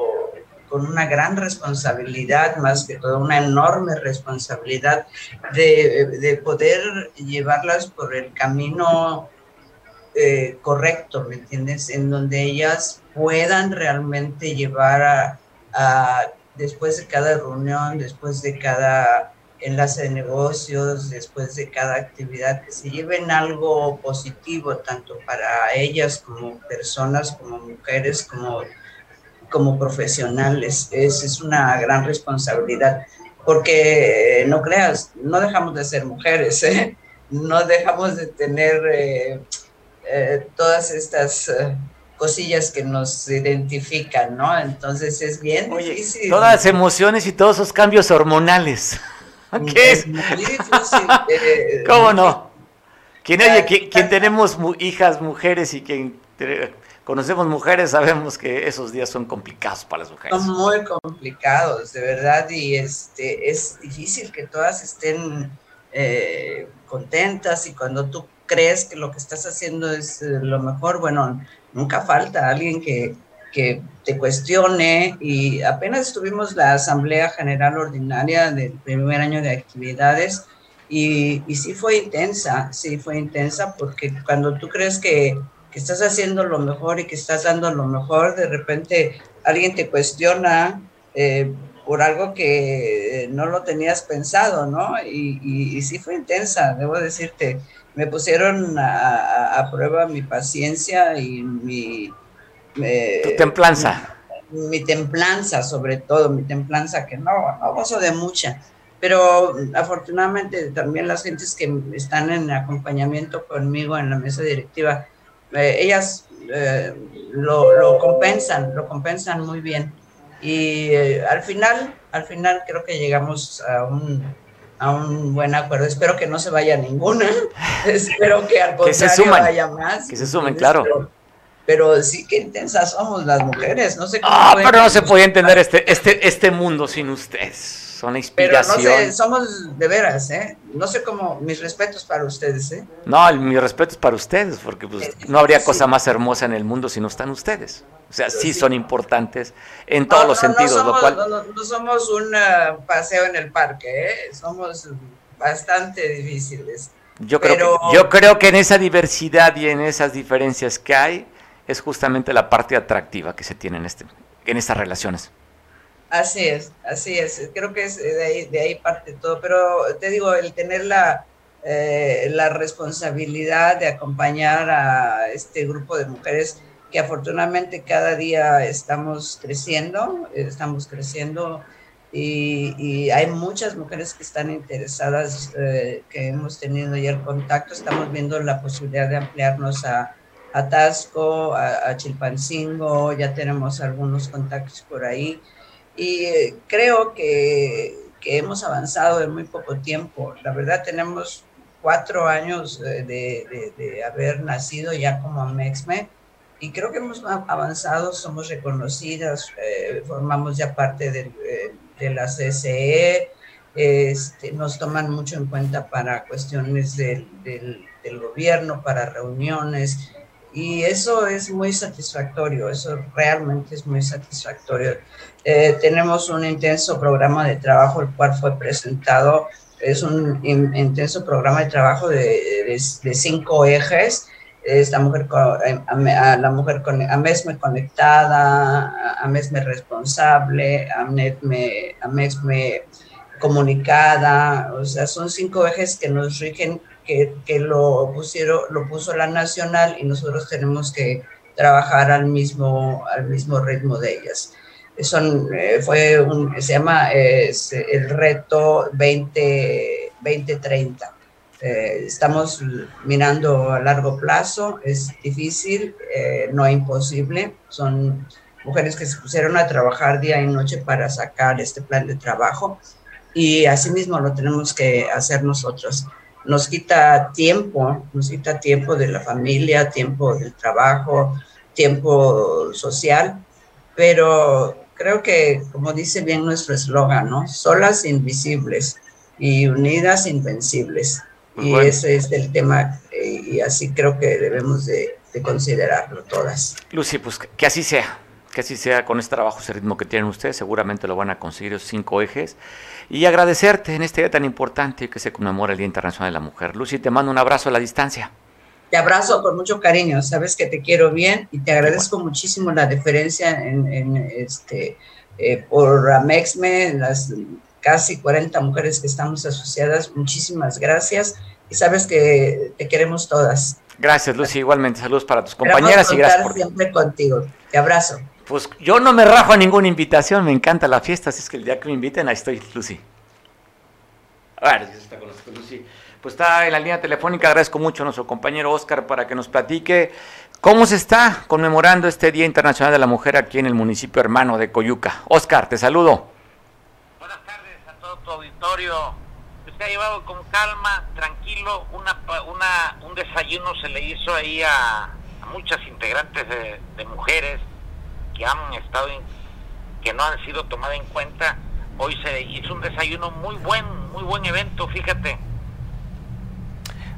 con una gran responsabilidad, más que todo una enorme responsabilidad de, poder llevarlas por el camino eh, correcto, ¿me entiendes? En donde ellas puedan realmente llevar a, después de cada reunión, después de cada enlace de negocios, después de cada actividad, que se lleven algo positivo, tanto para ellas como personas, como mujeres, como, como profesionales. Es, es una gran responsabilidad, porque no creas, no dejamos de ser mujeres, ¿eh? no dejamos de tener eh, eh, todas estas cosillas que nos identifican, ¿no? Entonces es bien difícil.
Todas las emociones y todos esos cambios hormonales. ¿Qué es? Eh, ¿Cómo no? ¿Quién, quien, tenemos hijas, mujeres y quien conocemos mujeres, sabemos que esos días son complicados para las mujeres.
Son muy complicados, de verdad, y este es difícil que todas estén eh, contentas y cuando tú crees que lo que estás haciendo es eh, lo mejor, bueno, nunca falta alguien que, que te cuestione y apenas tuvimos la Asamblea General Ordinaria del primer año de actividades y, y sí fue intensa, sí fue intensa porque cuando tú crees que, que, estás haciendo lo mejor y que estás dando lo mejor, de repente alguien te cuestiona eh, por algo que no lo tenías pensado, ¿no? Y, y, y sí fue intensa, debo decirte, me pusieron a, a prueba mi paciencia y mi
tu templanza.
Mi, templanza, sobre todo, mi templanza, que no, no gozo de mucha. Pero afortunadamente también las gentes que están en acompañamiento conmigo en la mesa directiva, eh, ellas eh, lo, compensan, lo compensan muy bien. Y eh, al final, al final creo que llegamos a un, a un buen acuerdo. Espero que no se vaya ninguna. Espero que al contrario vaya más.
Que se sumen, claro
pero sí que intensas somos las mujeres, no sé
cómo. Ah, pero no se puede entender este, este, este mundo sin ustedes. Son inspiración.
Pero no sé, somos de veras, ¿eh? No sé cómo, mis respetos para ustedes, ¿eh?
No, mi respeto es para ustedes, porque pues, no habría cosa más hermosa en el mundo si no están ustedes. O sea, sí, son importantes en todos los sentidos,
no
somos,
No, somos un uh, paseo en el parque, ¿eh? Somos bastante difíciles.
Yo creo, que, yo creo que en esa diversidad y en esas diferencias que hay, es justamente la parte atractiva que se tiene en, este, en estas relaciones.
Así es, así es. Creo que es de ahí, de ahí parte todo. Pero te digo, el tener la, eh, la responsabilidad de acompañar a este grupo de mujeres que afortunadamente cada día estamos creciendo, estamos creciendo y, hay muchas mujeres que están interesadas, eh, que hemos tenido ya el contacto, estamos viendo la posibilidad de ampliarnos a, Atasco, a, Chilpancingo, ya tenemos algunos contactos por ahí y eh, creo que, hemos avanzado en muy poco tiempo. La verdad tenemos cuatro años de, haber nacido ya como Mexme y creo que hemos avanzado, somos reconocidas, eh, formamos ya parte de, eh, de la CCE, este, nos toman mucho en cuenta para cuestiones del, del, del gobierno, para reuniones, y eso es muy satisfactorio, eso realmente es muy satisfactorio. Eh, tenemos un intenso programa de trabajo, el cual fue presentado, es un intenso programa de trabajo de, de, cinco ejes. Esta mujer, eh, a, la mujer con, a MESME conectada, a MESME responsable, a MESME, a MESME comunicada, o sea, son cinco ejes que nos rigen que, lo pusieron, lo puso la nacional y nosotros tenemos que trabajar al mismo, al mismo ritmo de ellas. Son, eh, fue un, se llama el reto 20, 2030. Eh, estamos mirando a largo plazo, es difícil, eh, no imposible. Son mujeres que se pusieron a trabajar día y noche para sacar este plan de trabajo y asimismo lo tenemos que hacer nosotros nos quita tiempo, nos quita tiempo de la familia, tiempo del trabajo, tiempo social, pero creo que, como dice bien nuestro eslogan, ¿no? Solas invisibles y unidas invencibles. y ese es el tema, eh, y así creo que debemos de, de considerarlo todas.
Lucy, pues que así sea que así sea con este trabajo, ese ritmo que tienen ustedes, seguramente lo van a conseguir esos cinco ejes. Y agradecerte en este día tan importante que se conmemora el Día Internacional de la Mujer. Lucy, te mando un abrazo a la distancia.
Te abrazo con mucho cariño, sabes que te quiero bien y te agradezco muchísimo la deferencia en, este, eh, por Amexme, las, casi 40 mujeres que estamos asociadas, muchísimas gracias y sabes que te queremos todas.
Gracias, Lucy. Igualmente, saludos para tus compañeras y gracias
por siempre contigo. Te abrazo.
Pues yo no me rajo a ninguna invitación, me encanta la fiesta, así es que el día que me inviten, ahí estoy, Lucy. A ver, está con nosotros, Lucy. Pues está en la línea telefónica, agradezco mucho a nuestro compañero Oscar para que nos platique cómo se está conmemorando este Día Internacional de la Mujer aquí en el municipio hermano de Coyuca. Oscar, te saludo.
Buenas tardes a todo tu auditorio se ha llevado con calma, tranquilo, una, una, un desayuno se le hizo ahí a, muchas integrantes de, mujeres que han estado, que no han sido tomadas en cuenta. Hoy se hizo un desayuno muy buen, muy buen evento, fíjate.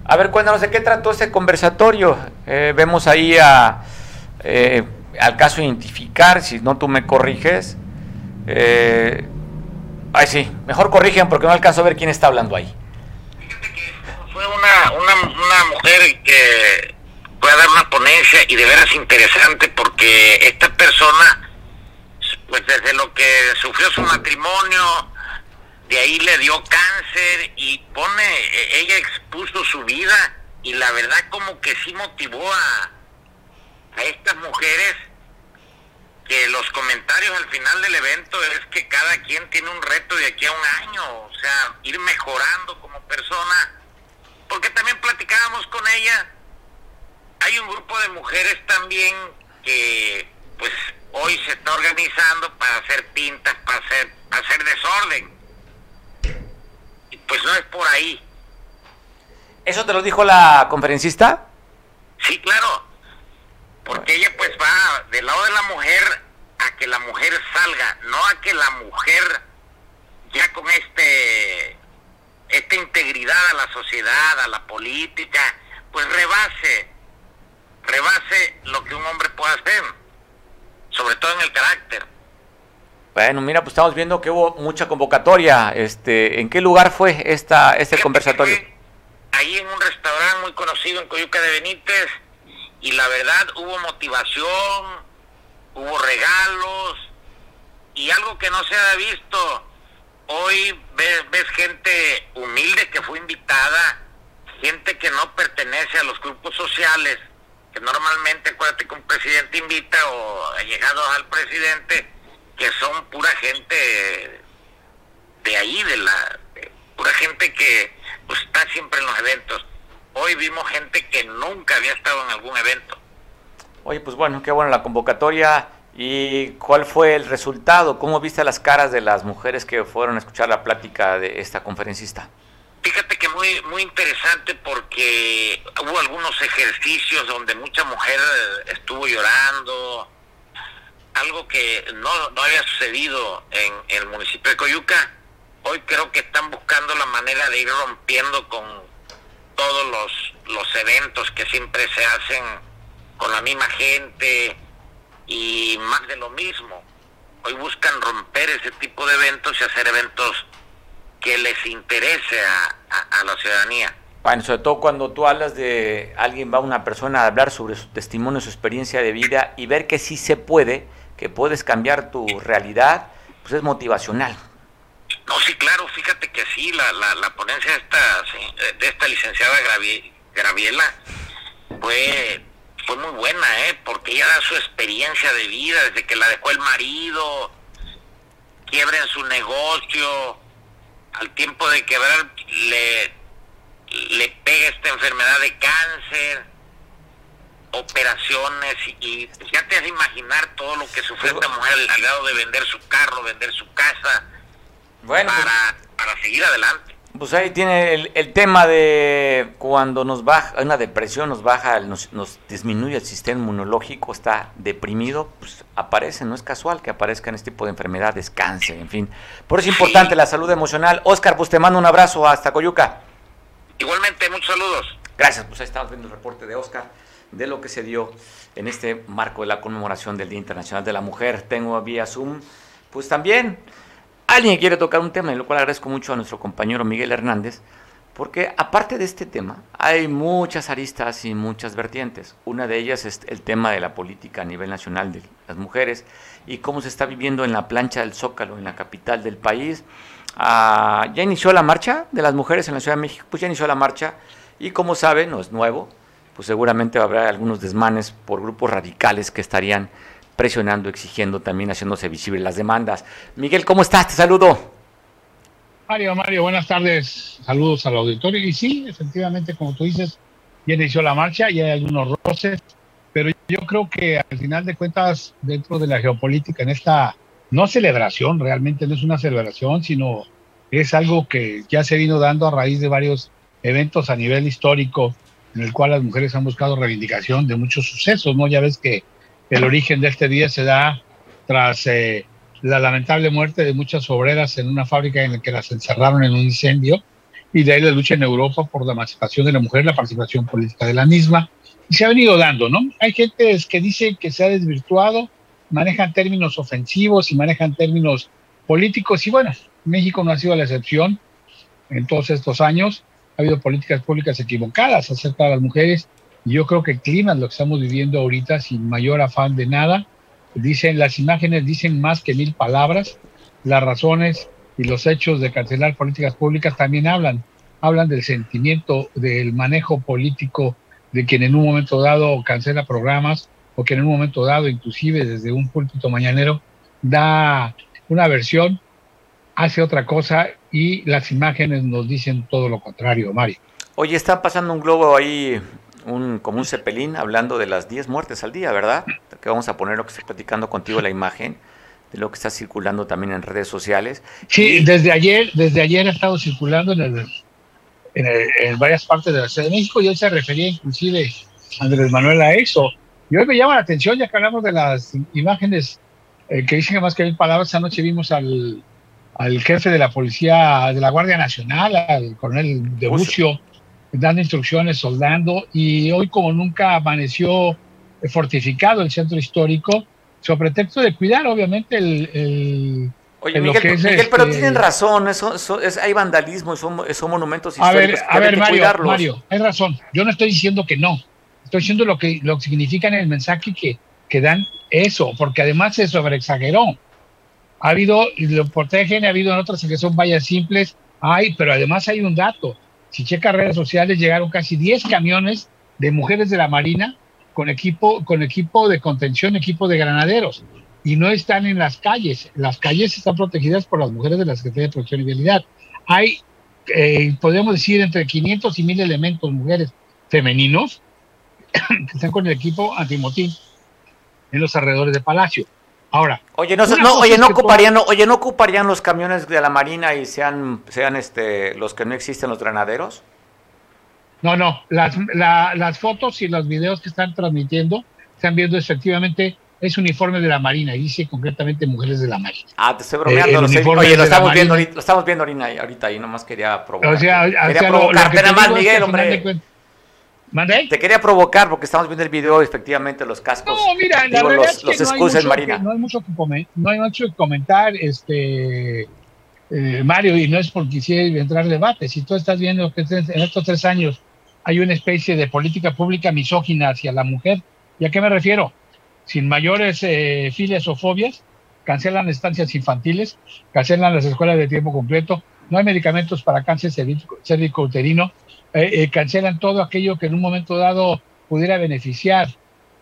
A ver, cuéntanos de qué trató ese conversatorio. Eh, vemos ahí a, eh, al caso identificar, si no tú me corriges, eh, Ay, sí, mejor corrigen porque no alcanzo a ver quién está hablando ahí.
Fíjate que fue una, una, mujer que fue a dar una ponencia y de veras interesante porque esta persona, pues desde lo que sufrió su matrimonio, de ahí le dio cáncer y pone, e, ella expuso su vida y la verdad como que sí motivó a, a estas mujeres que los comentarios al final del evento es que cada quien tiene un reto de aquí a un año, o sea, ir mejorando como persona, porque también platicábamos con ella, hay un grupo de mujeres también que pues hoy se está organizando para hacer pintas, para hacer, para hacer desorden. Y pues no es por ahí.
¿Eso te lo dijo la conferencista?
Sí, claro porque ella pues va del lado de la mujer a que la mujer salga, no a que la mujer ya con este esta integridad a la sociedad, a la política, pues rebase, rebase lo que un hombre puede hacer, sobre todo en el carácter.
Bueno, mira, pues estamos viendo que hubo mucha convocatoria. Este, ¿En qué lugar fue esta este conversatorio?
ahí en un restaurante muy conocido en Coyuca de Benítez, y la verdad hubo motivación, hubo regalos y algo que no se ha visto. Hoy ves, ves gente humilde que fue invitada, gente que no pertenece a los grupos sociales, que normalmente, acuérdate que un presidente invita o llegados al presidente, que son pura gente de ahí, de la pura gente que pues, está siempre en los eventos hoy vimos gente que nunca había estado en algún evento.
Oye, pues bueno, qué bueno la convocatoria. ¿Y cuál fue el resultado? ¿Cómo viste las caras de las mujeres que fueron a escuchar la plática de esta conferencista?
Fíjate que muy muy interesante porque hubo algunos ejercicios donde mucha mujer estuvo llorando, algo que no, no había sucedido en, el municipio de Coyuca. Hoy creo que están buscando la manera de ir rompiendo con, todos los, los eventos que siempre se hacen con la misma gente y más de lo mismo. Hoy buscan romper ese tipo de eventos y hacer eventos que les interese a, la ciudadanía.
Bueno, sobre todo cuando tú hablas de alguien, va una persona a hablar sobre su testimonio, su experiencia de vida y ver que sí se puede, que puedes cambiar tu realidad, pues es motivacional.
No, sí, claro, fíjate que sí, la, la, la ponencia de esta, de esta licenciada Graviela fue, fue muy buena, ¿eh? porque ella da su experiencia de vida, desde que la dejó el marido, quiebra en su negocio, al tiempo de quebrar le, le pega esta enfermedad de cáncer, operaciones y, ya te has de imaginar todo lo que sufrió esta mujer al lado de vender su carro, vender su casa bueno, pues, para, seguir adelante.
Pues ahí tiene el, tema de cuando nos baja, una depresión nos baja, nos, nos, disminuye el sistema inmunológico, está deprimido, pues aparece, no es casual que aparezcan este tipo de enfermedades, cáncer, en fin. Por eso es importante la salud emocional. Oscar, pues te mando un abrazo hasta Coyuca.
Igualmente, muchos saludos.
Gracias, pues ahí estamos viendo el reporte de Oscar de lo que se dio en este marco de la conmemoración del Día Internacional de la Mujer. Tengo vía Zoom, pues también alguien quiere tocar un tema, en lo cual agradezco mucho a nuestro compañero Miguel Hernández, porque aparte de este tema, hay muchas aristas y muchas vertientes. Una de ellas es el tema de la política a nivel nacional de las mujeres y cómo se está viviendo en la plancha del Zócalo, en la capital del país. ya inició la marcha de las mujeres en la Ciudad de México, pues ya inició la marcha y como saben, no es nuevo, pues seguramente habrá algunos desmanes por grupos radicales que estarían presionando, exigiendo también, haciéndose visibles las demandas. Miguel, ¿cómo estás? Te saludo.
Mario, Mario, buenas tardes. Saludos al auditorio. Y sí, efectivamente, como tú dices, ya inició la marcha y hay algunos roces, pero yo creo que al final de cuentas, dentro de la geopolítica, en esta no celebración, realmente no es una celebración, sino es algo que ya se vino dando a raíz de varios eventos a nivel histórico en el cual las mujeres han buscado reivindicación de muchos sucesos, ¿no? Ya ves que el origen de este día se da tras eh, la lamentable muerte de muchas obreras en una fábrica en la que las encerraron en un incendio y de ahí la lucha en Europa por la emancipación de la mujer, la participación política de la misma. Y se ha venido dando, ¿no? Hay gente que dice que se ha desvirtuado, manejan términos ofensivos y manejan términos políticos. Y bueno, México no ha sido la excepción en todos estos años. Ha habido políticas públicas equivocadas acerca de las mujeres. Y yo creo que el clima es lo que estamos viviendo ahorita sin mayor afán de nada. Dicen, las imágenes dicen más que mil palabras. Las razones y los hechos de cancelar políticas públicas también hablan. Hablan del sentimiento, del manejo político de quien en un momento dado cancela programas o que en un momento dado, inclusive desde un púlpito mañanero, da una versión, hace otra cosa y las imágenes nos dicen todo lo contrario, Mario.
Oye, está pasando un globo ahí, un, como un cepelín, hablando de las 10 muertes al día, ¿verdad? Que vamos a poner lo que estoy platicando contigo, la imagen de lo que está circulando también en redes sociales.
Sí, desde ayer, desde ayer ha estado circulando en, en, varias partes de la Ciudad de México y él se refería inclusive Andrés Manuel a eso. Y hoy me llama la atención, ya que hablamos de las imágenes eh, que dicen que más que mil palabras, anoche vimos al, al jefe de la policía, de la Guardia Nacional, al coronel de Bucio, dando instrucciones, soldando, y hoy como nunca amaneció fortificado el centro histórico, sobre pretexto de cuidar obviamente el...
Oye, Miguel, pero este tienen razón, eso, es, hay vandalismo, son, son monumentos históricos.
A ver, a ver Mario, Mario, hay razón, yo no estoy diciendo que no, Estoy diciendo lo que, lo que significa en el mensaje que, que dan eso, porque además se sobreexageró. Ha habido, lo protegen, ha habido en otras que son vallas simples, hay, pero además hay un dato. Si checa redes sociales, llegaron casi 10 camiones de mujeres de la Marina con equipo, con equipo de contención, equipo de granaderos, y no están en las calles. Las calles están protegidas por las mujeres de la Secretaría de Protección y Vialidad. Hay, eh, podemos decir, entre 500 y 1000 elementos mujeres femeninos que están con el equipo antimotín en los alrededores de Palacio. Ahora,
oye, no, no oye, no ocuparían, oye, no ocuparían los camiones de la Marina y sean, sean este, los que no existen los granaderos.
No, no, las, las fotos y los videos que están transmitiendo están viendo efectivamente es uniforme de la Marina y dice concretamente mujeres de la Marina.
Ah, te estoy bromeando. Eh, oye, lo estamos, viendo, lo estamos viendo ahorita, ahorita y nomás quería provocar. O sea, quería provocarte nada más, Miguel, hombre. Te quería provocar porque estamos viendo el video, efectivamente, los cascos.
No, mira, la verdad los, es que no, hay mucho, Marina. no hay mucho que no hay mucho que comentar, este eh, Mario, y no es porque quisiera entrar en debate. Si tú estás viendo que en estos tres años hay una especie de política pública misógina hacia la mujer, ¿y a qué me refiero? Sin mayores eh, filias o fobias, cancelan estancias infantiles, cancelan las escuelas de tiempo completo, no hay medicamentos para cáncer cérvico uterino, eh, eh, cancelan todo aquello que en un momento dado pudiera beneficiar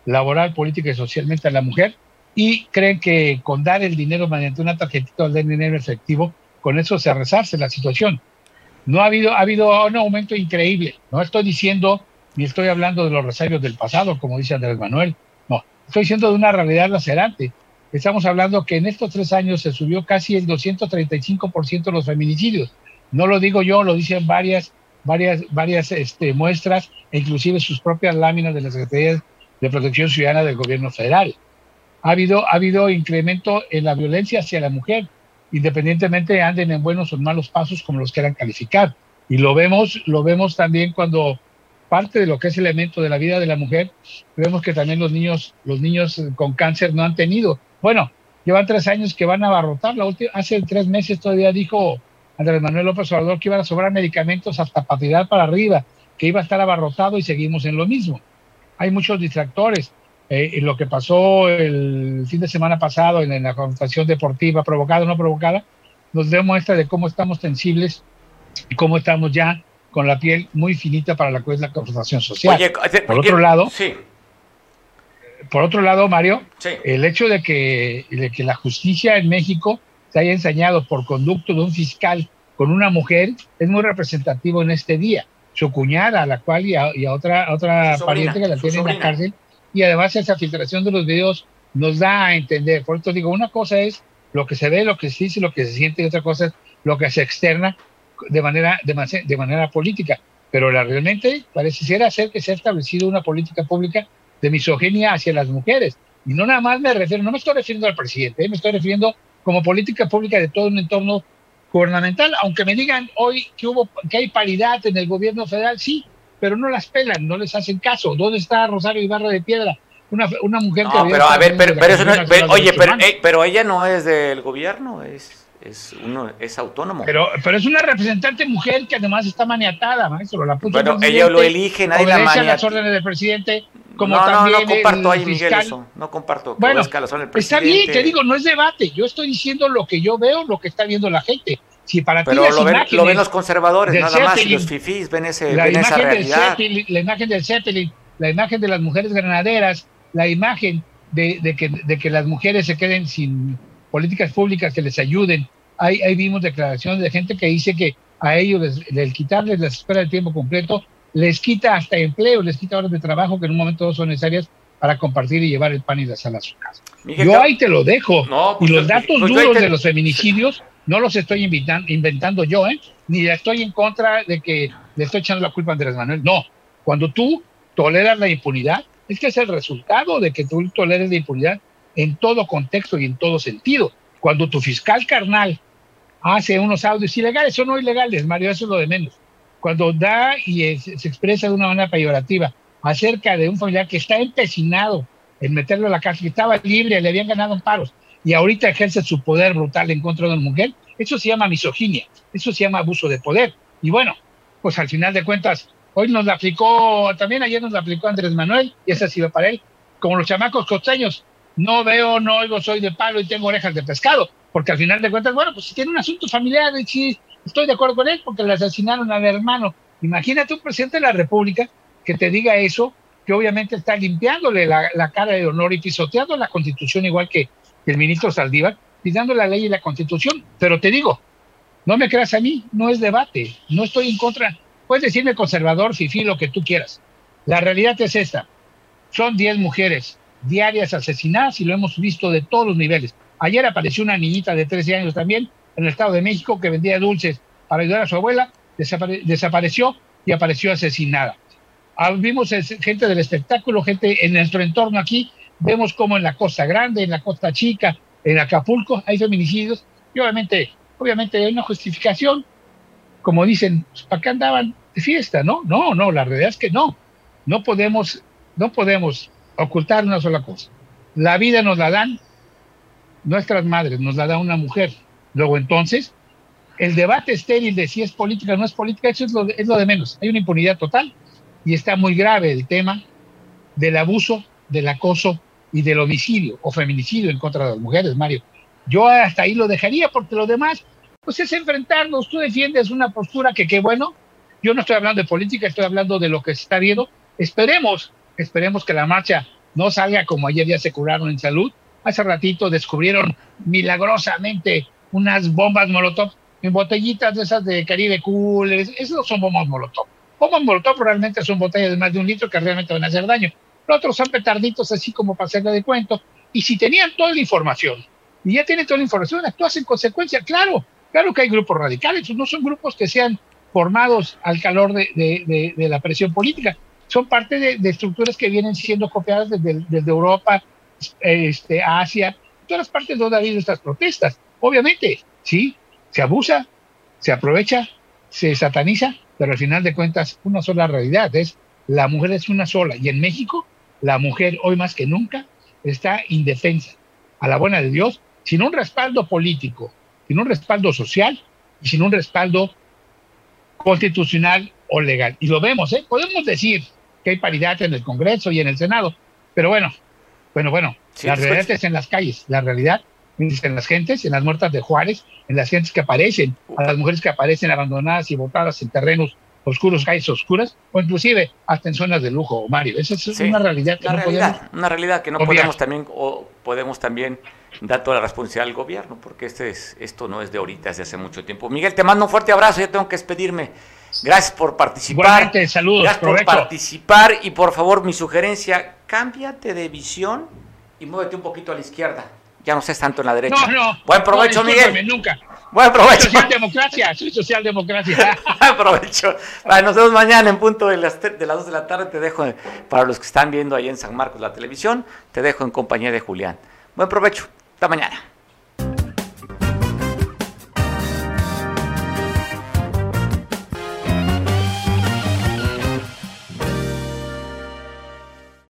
laboral, política y socialmente a la mujer y creen que con dar el dinero mediante una tarjetita o el dinero efectivo, con eso se resarce la situación. No ha habido, ha habido un aumento increíble. No estoy diciendo ni estoy hablando de los resabios del pasado, como dice Andrés Manuel. No, estoy diciendo de una realidad lacerante. Estamos hablando que en estos tres años se subió casi el 235% los feminicidios. No lo digo yo, lo dicen varias varias, varias este, muestras e inclusive sus propias láminas de la Secretaría de Protección Ciudadana del Gobierno Federal. Ha habido, ha habido incremento en la violencia hacia la mujer, independientemente anden en buenos o malos pasos como los quieran calificar. Y lo vemos, lo vemos también cuando parte de lo que es el elemento de la vida de la mujer, vemos que también los niños, los niños con cáncer no han tenido. Bueno, llevan tres años que van a abarrotar. La última, hace tres meses todavía dijo Andrés Manuel López Obrador que iban a sobrar medicamentos hasta tirar para arriba, que iba a estar abarrotado y seguimos en lo mismo. Hay muchos distractores. Eh, lo que pasó el fin de semana pasado en, la confrontación deportiva, provocada o no provocada, nos demuestra de cómo estamos sensibles y cómo estamos ya con la piel muy finita para la, la conversación social. por otro lado, sí. por otro lado, Mario, el hecho de que, de que la justicia en México se haya ensañado por conducto de un fiscal con una mujer es muy representativo en este día. Su cuñada, a la cual y a, otra, otra pariente que la tiene en la cárcel, y además esa filtración de los videos nos da a entender. Por eso digo, una cosa es lo que se ve, lo que se dice, lo que se siente, y otra cosa es lo que se externa de manera, de, de manera política. Pero la, realmente pareciera ser que se ha establecido una política pública de misoginia hacia las mujeres. Y no nada más me refiero, no me estoy refiriendo al presidente, me estoy refiriendo como política pública de todo un entorno gubernamental, aunque me digan hoy que hubo que hay paridad en el gobierno federal, sí, pero no las pelan, no les hacen caso. ¿Dónde está Rosario Ibarra de Piedra? Una, una mujer
no, pero a ver, pero, eso no, oye, pero, eh, pero ella no es del gobierno, es es uno es autónomo.
Pero, pero es una representante mujer que además está maniatada, maestro. La
bueno, ella lo elige, nadie la maniata.
las órdenes del presidente. Como
no,
no,
no comparto ahí, Miguel, eso. No comparto.
Bueno, está bien, te digo, no es debate. Yo estoy diciendo lo que yo veo, lo que está viendo la gente. Si para
pero ti lo, ven, lo ven los conservadores, nada más, y los fifís ven, ese, la ven esa realidad.
Zeppelin, la imagen del Zeppelin, la imagen de las mujeres granaderas, la imagen de, de, que, de que las mujeres se queden sin políticas públicas que les ayuden ahí, vimos declaraciones de gente que dice que a ellos, el quitarles la espera de tiempo completo, les quita hasta empleo, les quita horas de trabajo que en un momento son necesarias para compartir y llevar el pan y la sal a su casa. yo ahí te lo dejo. y pues los datos pues duros de los feminicidios no los estoy inventando yo, ¿eh? ni estoy en contra de que le estoy echando la culpa a Andrés Manuel. No, cuando tú toleras la impunidad, es que es el resultado de que tú toleres la impunidad en todo contexto y en todo sentido. Cuando tu fiscal carnal hace unos audios ilegales o no ilegales, Mario, eso es lo de menos. Cuando da y se expresa de una manera peyorativa acerca de un familiar que está empecinado en meterlo a la cárcel, que estaba libre, le habían ganado paros y ahorita ejerce su poder brutal en contra de una mujer, eso se llama misoginia, eso se llama abuso de poder. Y bueno, pues al final de cuentas, hoy nos la aplicó, también ayer nos la aplicó Andrés Manuel, y esa sí va para él, como los chamacos costeños, no veo, no oigo, soy de palo y tengo orejas de pescado porque al final de cuentas, bueno, pues si tiene un asunto familiar, sí, estoy de acuerdo con él porque le asesinaron al hermano. Imagínate un presidente de la República que te diga eso, que obviamente está limpiándole la, cara de honor y pisoteando la constitución igual que, el ministro Saldívar, pidiendo la ley y la constitución. Pero te digo, no me creas a mí, no es debate, no estoy en contra. Puedes decirme conservador, fifi, lo que tú quieras. La realidad es esta. Son 10 mujeres diarias asesinadas y lo hemos visto de todos los niveles. Ayer apareció una niñita de 13 años también en el Estado de México que vendía dulces para ayudar a su abuela, desapareció y apareció asesinada. Ah, vimos gente del espectáculo, gente en nuestro entorno aquí, vemos como en la Costa Grande, en la Costa Chica, en Acapulco hay feminicidios y obviamente, obviamente hay una justificación, como dicen, pues, ¿para qué andaban de fiesta? No, no, no, la realidad es que no, no podemos, no podemos ocultar una sola cosa. La vida nos la dan nuestras madres, nos la da una mujer. Luego entonces, el debate estéril de si es política o no es política, eso es lo, de, es lo de menos. Hay una impunidad total y está muy grave el tema del abuso, del acoso y del homicidio o feminicidio en contra de las mujeres, Mario. Yo hasta ahí lo dejaría porque lo demás, pues es enfrentarnos. Tú defiendes una postura que, qué bueno, yo no estoy hablando de política, estoy hablando de lo que se está viendo. Esperemos, esperemos que la marcha no salga como ayer ya se curaron en salud, Hace ratito descubrieron milagrosamente unas bombas Molotov en botellitas de esas de Caribe Cool. Esos no son bombas Molotov. Bombas Molotov realmente son botellas de más de un litro que realmente van a hacer daño. Los otros son petarditos así como para hacerle de cuento. Y si tenían toda la información, y ya tienen toda la información, actúas en consecuencia. Claro, claro que hay grupos radicales. No son grupos que sean formados al calor de, la presión política. Son parte de, estructuras que vienen siendo copiadas desde, desde Europa, este, Asia, todas las partes donde ha habido estas protestas. Obviamente, sí, se abusa, se aprovecha, se sataniza, pero al final de cuentas, una sola realidad es la mujer es una sola. Y en México, la mujer hoy más que nunca está indefensa, a la buena de Dios, sin un respaldo político, sin un respaldo social y sin un respaldo constitucional o legal. Y lo vemos, ¿eh? Podemos decir que hay paridad en el Congreso y en el Senado, pero bueno, bueno, bueno, la realidad es en las calles, la realidad en las gentes, en las muertas de Juárez, en las gentes que aparecen, a las mujeres que aparecen abandonadas y botadas en terrenos oscuros, calles oscuras, o inclusive hasta en zonas de lujo, Mario. Esa es una realidad que no podemos
una realidad que no podemos también, o podemos también dar toda la responsabilidad al gobierno, porque este es, esto no es de ahorita, es de hace mucho tiempo. Miguel, te mando un fuerte abrazo, ya tengo que despedirme. Gracias por participar.
saludos.
Gracias por participar y por favor mi sugerencia, cámbiate de visión y muévete un poquito a la izquierda. Ya no estés tanto en la derecha.
No, no.
Buen provecho, Miguel.
Nunca.
Buen provecho.
Socialdemocracia, soy socialdemocracia.
Buen provecho. nos vemos mañana en punto de las, de las 2 de la tarde. Te dejo, para los que están viendo ahí en San Marcos la televisión, te dejo en compañía de Julián. Buen provecho. Hasta mañana.